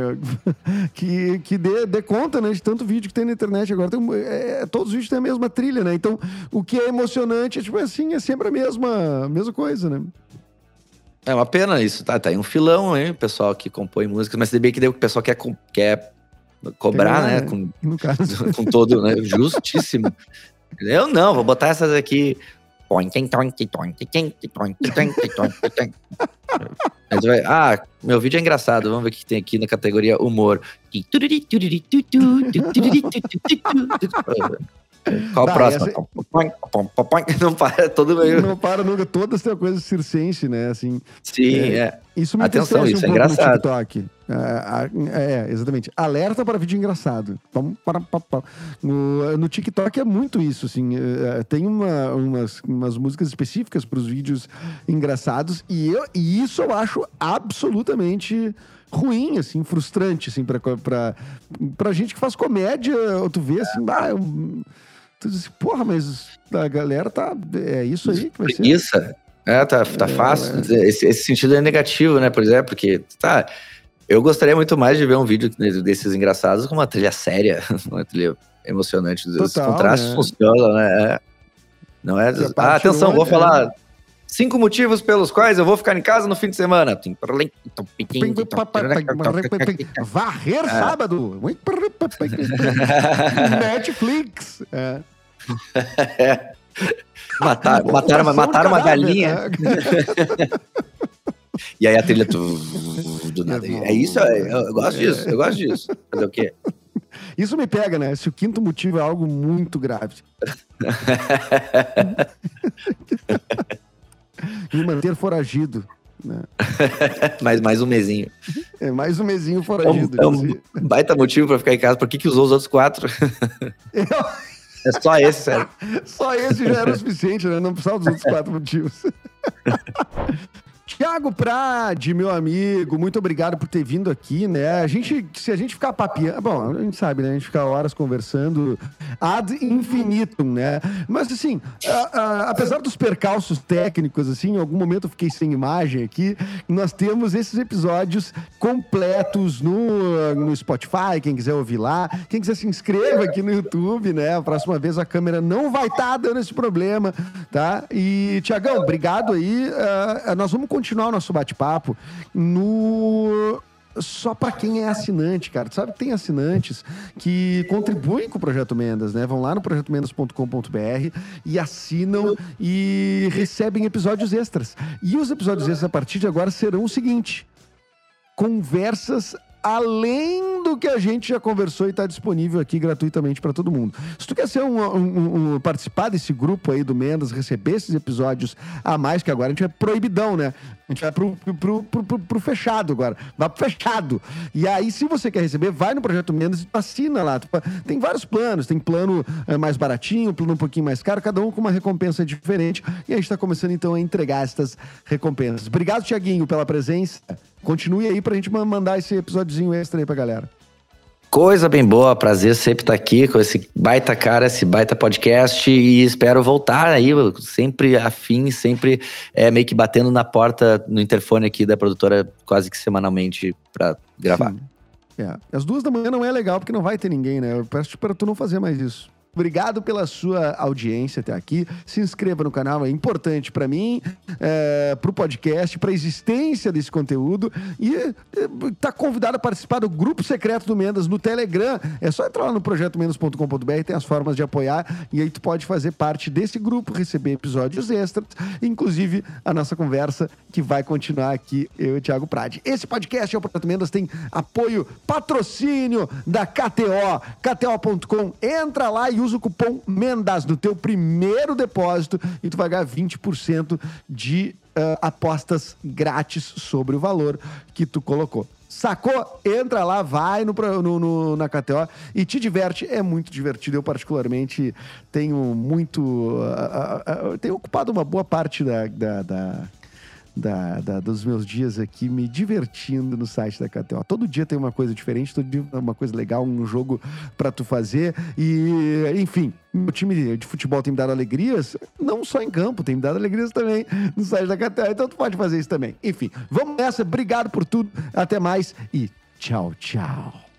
[SPEAKER 2] que, que dê, dê conta, né? De tanto vídeo que tem na internet. Agora tem, um- é, todos os vídeos têm a mesma trilha, né? Então, o que é emocionante é tipo assim, é sempre a mesma, a mesma coisa, né?
[SPEAKER 3] É uma pena isso, tá? Tá aí um filão, hein? O pessoal que compõe músicas, mas se bem que daí o pessoal quer, quer cobrar,
[SPEAKER 2] Tem
[SPEAKER 3] né?
[SPEAKER 2] né?
[SPEAKER 3] Com,
[SPEAKER 2] No caso.
[SPEAKER 3] com todo, né? Justíssimo. Eu não, vou botar essas aqui. Vai, ah, meu vídeo é engraçado. Vamos ver o que tem aqui na categoria humor. Qual o próximo?
[SPEAKER 2] essa-
[SPEAKER 3] Não para, é todo meio.
[SPEAKER 2] Não para nunca. Todas têm uma coisa circense, né? Assim,
[SPEAKER 3] Sim,
[SPEAKER 2] É.
[SPEAKER 3] é.
[SPEAKER 2] Isso me
[SPEAKER 3] Atenção, isso é
[SPEAKER 2] um no
[SPEAKER 3] engraçado.
[SPEAKER 2] TikTok. É, é, exatamente. Alerta para vídeo engraçado. Para. No, no TikTok é muito isso, assim. é, tem uma- umas, umas músicas específicas para os vídeos engraçados e, eu, e isso eu acho absolutamente ruim, assim, frustrante, assim, pra, pra, pra gente que faz comédia, tu vê assim, ah, eu, tu diz, porra, mas a galera tá, é isso aí que vai ser.
[SPEAKER 3] Preguiça. É, tá, tá fácil. Esse, esse sentido é negativo, né? Por exemplo, porque, tá. Eu gostaria muito mais de ver um vídeo desses engraçados com uma trilha séria, uma trilha emocionante. Os
[SPEAKER 2] Total,
[SPEAKER 3] contrastes
[SPEAKER 2] né?
[SPEAKER 3] funcionam, né? É. Não é. Ah, atenção,
[SPEAKER 2] um
[SPEAKER 3] vou
[SPEAKER 2] é-
[SPEAKER 3] falar cinco motivos pelos quais eu vou ficar em casa no fim de semana.
[SPEAKER 2] Varrer sábado. Netflix. É.
[SPEAKER 3] Matar, mataram, uma- mataram uma galinha.
[SPEAKER 2] né?
[SPEAKER 3] E aí a trilha tu- do nada. É isso, eu, eu gosto disso, eu gosto disso. Fazer o quê?
[SPEAKER 2] Isso me pega, né? Se o quinto motivo é algo muito grave. Me manter foragido. Né?
[SPEAKER 3] mais, mais um mesinho.
[SPEAKER 2] É mais um mesinho
[SPEAKER 3] É um,
[SPEAKER 2] foragido.
[SPEAKER 3] é um
[SPEAKER 2] assim.
[SPEAKER 3] baita motivo pra ficar em casa. Por que, que usou os outros quatro? É só esse, sério.
[SPEAKER 2] Só esse já era o suficiente, né? Não precisava dos outros quatro motivos. Tiago Prade, meu amigo, muito obrigado por ter vindo aqui, né? A gente, se a gente ficar papiando, bom, a gente sabe, né? A gente fica horas conversando ad infinitum, né? Mas assim, a, a, apesar dos percalços técnicos, assim, em algum momento eu fiquei sem imagem aqui, nós temos esses episódios completos no, no Spotify, quem quiser ouvir lá, quem quiser se inscreva aqui no YouTube, né? A próxima vez a câmera não vai estar tá dando esse problema, tá? E, Tiagão, obrigado aí. Uh, nós vamos continuar continuar o nosso bate-papo no só para quem é assinante, cara. Tu sabe que tem assinantes que contribuem com o Projeto Mendas, né? Vão lá no projetomendas.com.br e assinam e recebem episódios extras. E os episódios extras a partir de agora serão o seguinte: conversas além do que a gente já conversou e está disponível aqui gratuitamente para todo mundo. Se tu quer ser um, um, um, participar desse grupo aí do Mendas, receber esses episódios a mais, que agora a gente é proibidão, né? Gente vai pro, pro, pro, pro, pro fechado agora. Vai pro fechado. E aí, se você quer receber, vai no Projeto Mendas e assina lá. Tem vários planos. Tem plano é, mais baratinho, plano um pouquinho mais caro, cada um com uma recompensa diferente. E a gente está começando então a entregar essas recompensas. Obrigado, Tiaguinho, pela presença. Continue aí pra gente mandar esse episódiozinho extra aí pra galera.
[SPEAKER 3] Coisa bem boa, prazer sempre estar aqui com esse baita cara, esse baita podcast e espero voltar aí, sempre afim, sempre é, meio que batendo na porta, no interfone aqui da produtora quase que semanalmente para gravar. Sim.
[SPEAKER 2] É. As duas da manhã não é legal porque não vai ter ninguém, né? Eu peço para tu não fazer mais isso. Obrigado pela sua audiência até aqui. Se inscreva no canal, é importante para mim, é, para o podcast, para a existência desse conteúdo. E está convidado a participar do grupo secreto do Mendas no Telegram. É só entrar lá no projetomendas.com.br, tem as formas de apoiar. E aí tu pode fazer parte desse grupo, receber episódios extras, inclusive a nossa conversa que vai continuar aqui, eu e o Thiago Prade. Esse podcast é o Projeto Mendas, tem apoio, patrocínio da KTO, KTO.com. Entra lá e usa o cupom MENDAS no teu primeiro depósito e tu vai ganhar 20% de uh, apostas grátis sobre o valor que tu colocou. Sacou? Entra lá, vai no, no, no, na KTO e te diverte. É muito divertido. Eu, particularmente, tenho muito. Uh, uh, tenho ocupado uma boa parte da, da, da da, da, dos meus dias aqui me divertindo no site da KTO. Todo dia tem uma coisa diferente, todo dia uma coisa legal, um jogo para tu fazer. E, enfim, meu time de futebol tem me dado alegrias, não só em campo, tem me dado alegrias também no site da KTO. Então tu pode fazer isso também. Enfim, vamos nessa. Obrigado por tudo. Até mais e tchau, tchau.